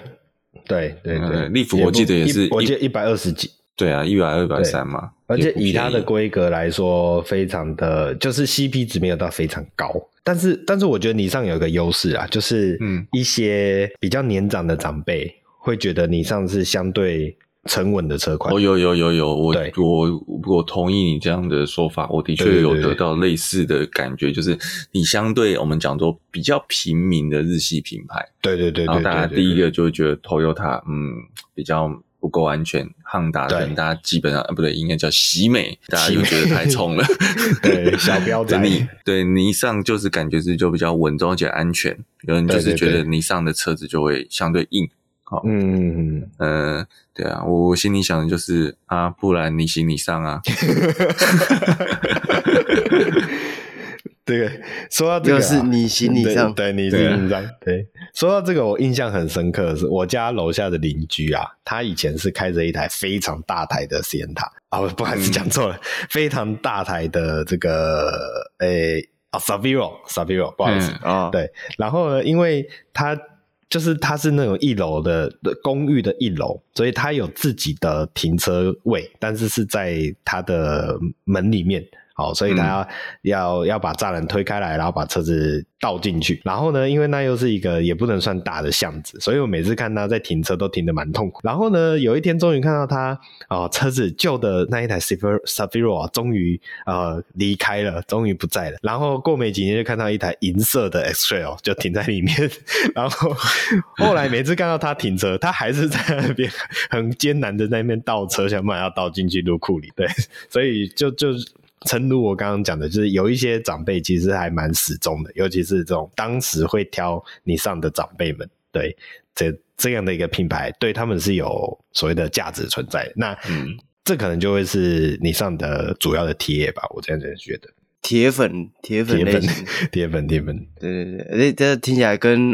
对对对，利福我记得也是，我记得一百二十几，对啊，一百二百三嘛。而且以它的规格来说，非常的就是 CP 值没有到非常高，但是但是我觉得尼桑有一个优势啊，就是嗯，一些比较年长的长辈会觉得尼桑是相对。沉稳的车款，哦，有有有有，我我我同意你这样的说法，我的确有得到类似的感觉，就是你相对我们讲说比较平民的日系品牌，对对对，然后大家第一个就会觉得 Toyota 嗯比较不够安全，Honda 跟大家基本上啊不对，应该叫喜美，大家就觉得太冲了，对小标准，你对尼桑就是感觉是就比较稳重而且安全，有人就是觉得尼桑的车子就会相对硬。好，嗯嗯嗯，呃，对啊，我心里想的就是啊，不然你行你上啊。对，说到这个、啊，就是你行你上，对，对你行你上。对，说到这个，我印象很深刻的是，我家楼下的邻居啊，他以前是开着一台非常大台的 Sienna 啊，不好意思讲错了，非常大台的这个诶啊 Saviro，Saviro，不好意思。啊，对，然后呢，因为他。就是它是那种一楼的公寓的一楼，所以它有自己的停车位，但是是在它的门里面。好，所以他要、嗯、要要把栅栏推开来，然后把车子倒进去。然后呢，因为那又是一个也不能算大的巷子，所以我每次看他在停车都停得蛮痛苦。然后呢，有一天终于看到他啊、呃，车子旧的那一台 Saviro 啊，终于呃离开了，终于不在了。然后过没几天就看到一台银色的 X-Trail 就停在里面。然后后来每次看到他停车，他还是在那边很艰难的在那边倒车，想办法要倒进去入库里。对，所以就就。诚如我刚刚讲的，就是有一些长辈其实还蛮始终的，尤其是这种当时会挑你上的长辈们，对这这样的一个品牌，对他们是有所谓的价值存在。那嗯，这可能就会是你上的主要的铁吧，我这样子觉得。铁粉，铁粉类型，铁粉，铁粉，对对对，这这听起来跟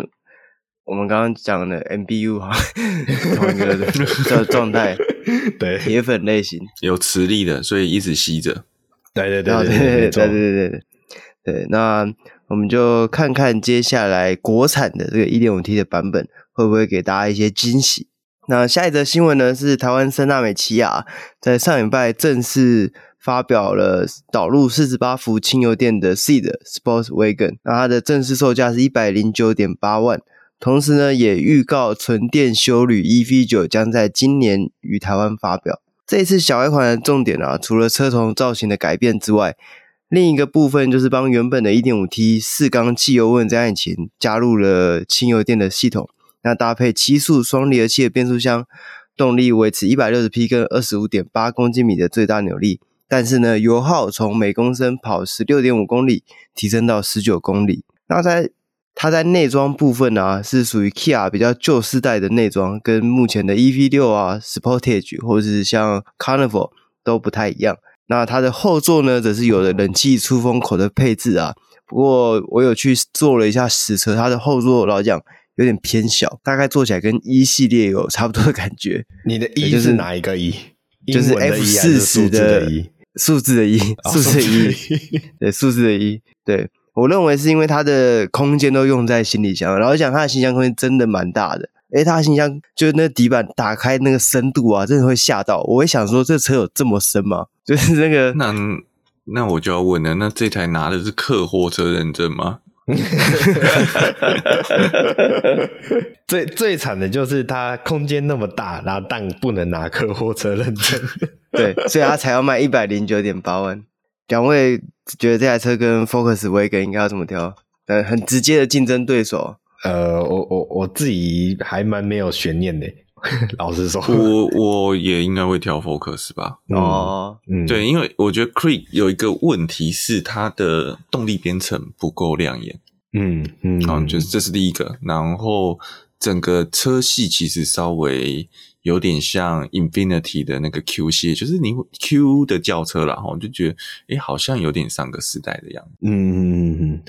我们刚刚讲的 MBU 哈 同一个的状态，对，铁粉类型，有磁力的，所以一直吸着。对对对对对对对对对，对，那我们就看看接下来国产的这个一点五 T 的版本会不会给大家一些惊喜。那下一则新闻呢，是台湾森纳美奇亚在上礼拜正式发表了导入四十八伏轻油电的 Ceed Sports Wagon，那它的正式售价是一百零九点八万，同时呢也预告纯电修旅 EV 九将在今年于台湾发表。这次小改款的重点啊，除了车头造型的改变之外，另一个部分就是帮原本的 1.5T 四缸汽油涡这引擎加入了轻油电的系统。那搭配七速双离合器的变速箱，动力维持一百六十匹跟二十五点八公斤米的最大扭力，但是呢，油耗从每公升跑十六点五公里提升到十九公里。那在它在内装部分啊，是属于 Kia 比较旧世代的内装，跟目前的 EV 六啊、Sportage 或者是像 Carnival 都不太一样。那它的后座呢，则是有了冷气出风口的配置啊。不过我有去做了一下实车，它的后座老讲。有点偏小，大概坐起来跟一系列有差不多的感觉。你的一是哪一个一？就是 F 四十的一，数字的一，数字的一，对，数字的一。对，我认为是因为它的空间都用在行李箱，然后讲它的行李箱空间真的蛮大的。诶，它的行李箱就是那底板打开那个深度啊，真的会吓到。我会想说，这车有这么深吗？就是那个，那那我就要问了，那这台拿的是客货车认证吗？最最惨的就是它空间那么大，然后但不能拿客货车认证，对，所以它才要卖一百零九点八万。两位觉得这台车跟 Focus Wagon 应该要怎么挑？呃，很直接的竞争对手。呃，我我我自己还蛮没有悬念的，老实说，我我也应该会挑 Focus 吧。哦，嗯，对，因为我觉得 Creek 有一个问题是它的动力编程不够亮眼。嗯嗯，嗯，就是这是第一个，然后整个车系其实稍微有点像 Infinity 的那个 Q 系，就是你 Q 的轿车啦，哈，就觉得诶好像有点上个世代的样子。嗯嗯嗯，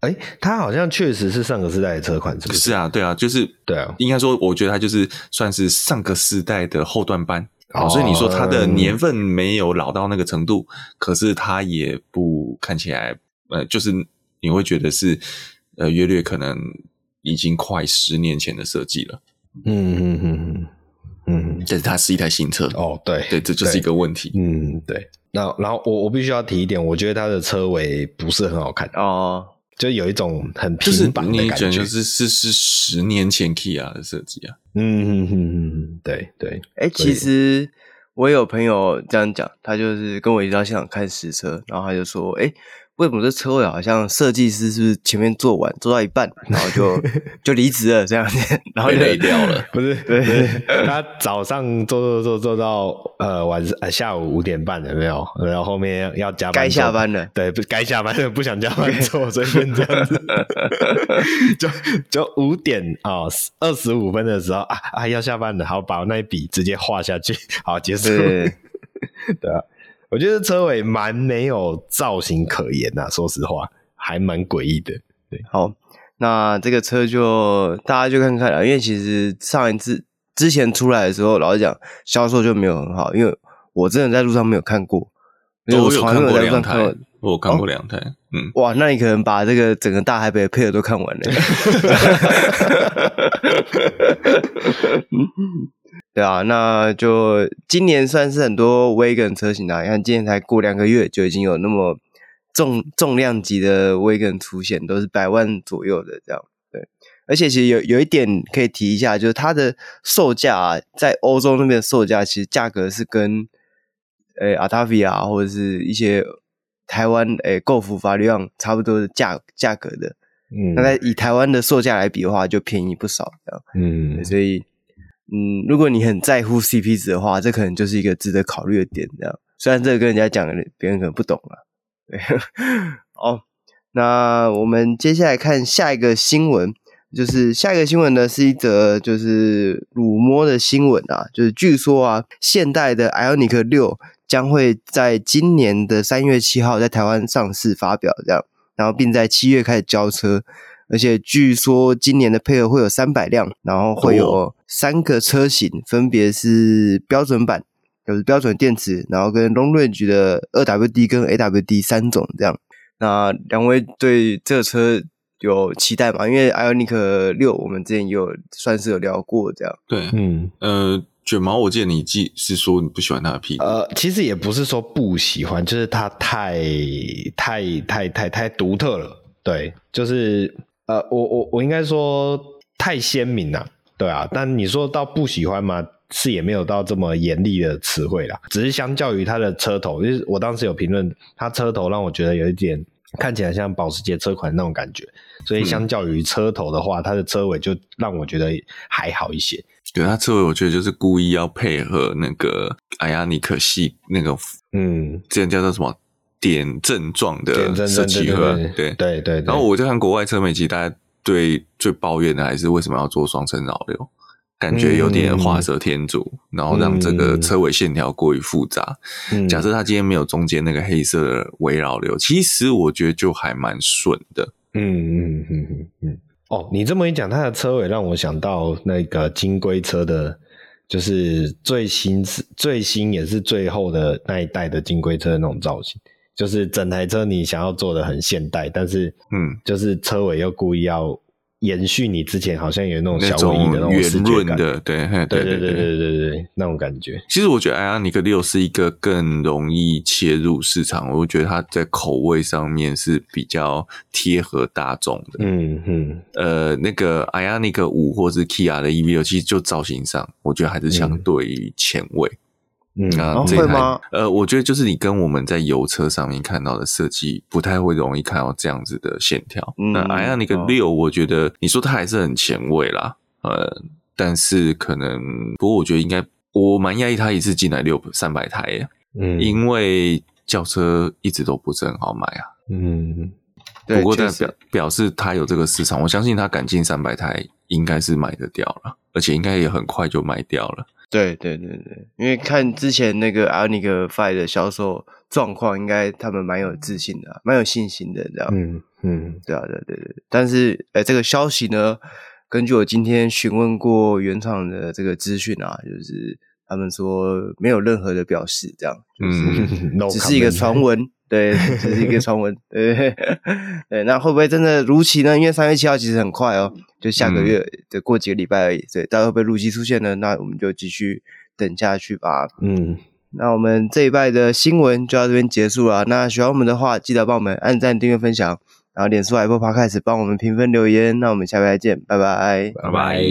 诶它好像确实是上个世代的车款，是不是？是啊，对啊，就是对啊，应该说，我觉得它就是算是上个世代的后段班。哦，所以你说它的年份没有老到那个程度，可是它也不看起来，呃，就是。你会觉得是，呃，约略可能已经快十年前的设计了。嗯嗯嗯嗯嗯，但是它是一台新车哦，对对，这就是一个问题。嗯，对。那然后我我必须要提一点，我觉得它的车尾不是很好看哦，就有一种很平板的感觉，就是是是是十年前 Kia 的设计啊。嗯嗯嗯嗯，对对。哎，其实我有朋友这样讲，他就是跟我一起到现场看实车，然后他就说，哎。为什么这车位好像设计师是不是前面做完做到一半，然后就 就离职了这样子，然后就累掉了？不是，对，他早上做做做做到呃晚上呃下午五点半有没有？然后后面要加班，该下班了，对，不该下班了，不想加班做，所以变这样子。就就五点啊二十五分的时候啊啊要下班了，好把我那一笔直接画下去，好结束。对啊。我觉得车尾蛮没有造型可言呐、啊，说实话，还蛮诡异的。对，好，那这个车就大家就看看了，因为其实上一次之前出来的时候，老实讲销售就没有很好，因为我真的在路上没有看过，因为我从来没有在路上看过，我看过两台，嗯，哇，那你可能把这个整个大台北的配额都看完了。对啊，那就今年算是很多 Wagon 车型啊，你看今年才过两个月，就已经有那么重重量级的 Wagon 出现，都是百万左右的这样。对，而且其实有有一点可以提一下，就是它的售价啊，在欧洲那边的售价，其实价格是跟诶 Octavia 或者是一些台湾诶 Golf 法拉利差不多的价价格的。嗯，那在以台湾的售价来比的话，就便宜不少这样。嗯，所以。嗯，如果你很在乎 CP 值的话，这可能就是一个值得考虑的点。这样，虽然这个跟人家讲，别人可能不懂啊。对，好，那我们接下来看下一个新闻，就是下一个新闻呢是一则就是辱摸的新闻啊，就是据说啊，现代的 IONIQ 六将会在今年的三月七号在台湾上市发表，这样，然后并在七月开始交车。而且据说今年的配额会有三百辆，然后会有三个车型，分别是标准版，就是标准电池，然后跟 Long Range 的二 WD 跟 AWD 三种这样。那两位对这个车有期待吗？因为 IONIQ 六我们之前也有算是有聊过这样。对，嗯，呃，卷毛，我记得你记是说你不喜欢它的屁股。呃，其实也不是说不喜欢，就是它太太太太太独特了。对，就是呃，我我我应该说太鲜明了。对啊，但你说到不喜欢吗？是也没有到这么严厉的词汇啦，只是相较于它的车头，就是我当时有评论，它车头让我觉得有一点看起来像保时捷车款那种感觉，所以相较于车头的话，它的车尾就让我觉得还好一些。对，它车尾我觉得就是故意要配合那个 IONIQ 系那个，嗯，这样叫做什么点阵状的设计盒，对对对。然后我就看国外车媒，其实大家对最抱怨的还是为什么要做双层扰流。感觉有点画蛇添足，嗯、然后让这个车尾线条过于复杂。嗯、假设它今天没有中间那个黑色的围绕流，其实我觉得就还蛮顺的。嗯嗯嗯嗯嗯。哦，你这么一讲，它的车尾让我想到那个金龟车的，就是最新、最新也是最后的那一代的金龟车的那种造型，就是整台车你想要做的很现代，但是嗯，就是车尾又故意要延续你之前好像有那种小尾翼的那种圆润的，对对对对对对对，那种感觉。其实我觉得 i o n i c 六是一个更容易切入市场，我觉得它在口味上面是比较贴合大众的。嗯嗯，呃，那个 i o n i c 五或是 Kia 的 EV6，，其实就造型上，我觉得还是相对于前卫。嗯啊，会吗？呃，我觉得就是你跟我们在油车上面看到的设计不太会容易看到这样子的线条。嗯、那 IONIQ 六我觉得你说它还是很前卫啦，呃，但是可能不过我觉得应该我蛮讶异它一次进来六三百台耶，嗯，因为轿车一直都不是很好买啊，嗯，不过但表表示它有这个市场，我相信它敢进三百台应该是买得掉了，而且应该也很快就卖掉了。对对对对，因为看之前那个 IONIQ 5的销售状况，应该他们蛮有自信的，蛮有信心的，这样。嗯嗯，对啊对对对。但是，诶这个消息呢，根据我今天询问过原厂的这个资讯啊，就是他们说没有任何的表示，这样，就是 只是一个传闻。嗯对，这是一个 传闻。对，对，那会不会真的如期呢？因为三月七号其实很快哦，就下个月，就过几个礼拜而已。对，到时候会不会如期出现呢？那我们就继续等下去吧。嗯，那我们这一拜的新闻就到这边结束了。那喜欢我们的话，记得帮我们按赞、订阅、分享，然后脸书、Apple Podcast 帮我们评分留言。那我们下拜再见，拜拜，拜拜。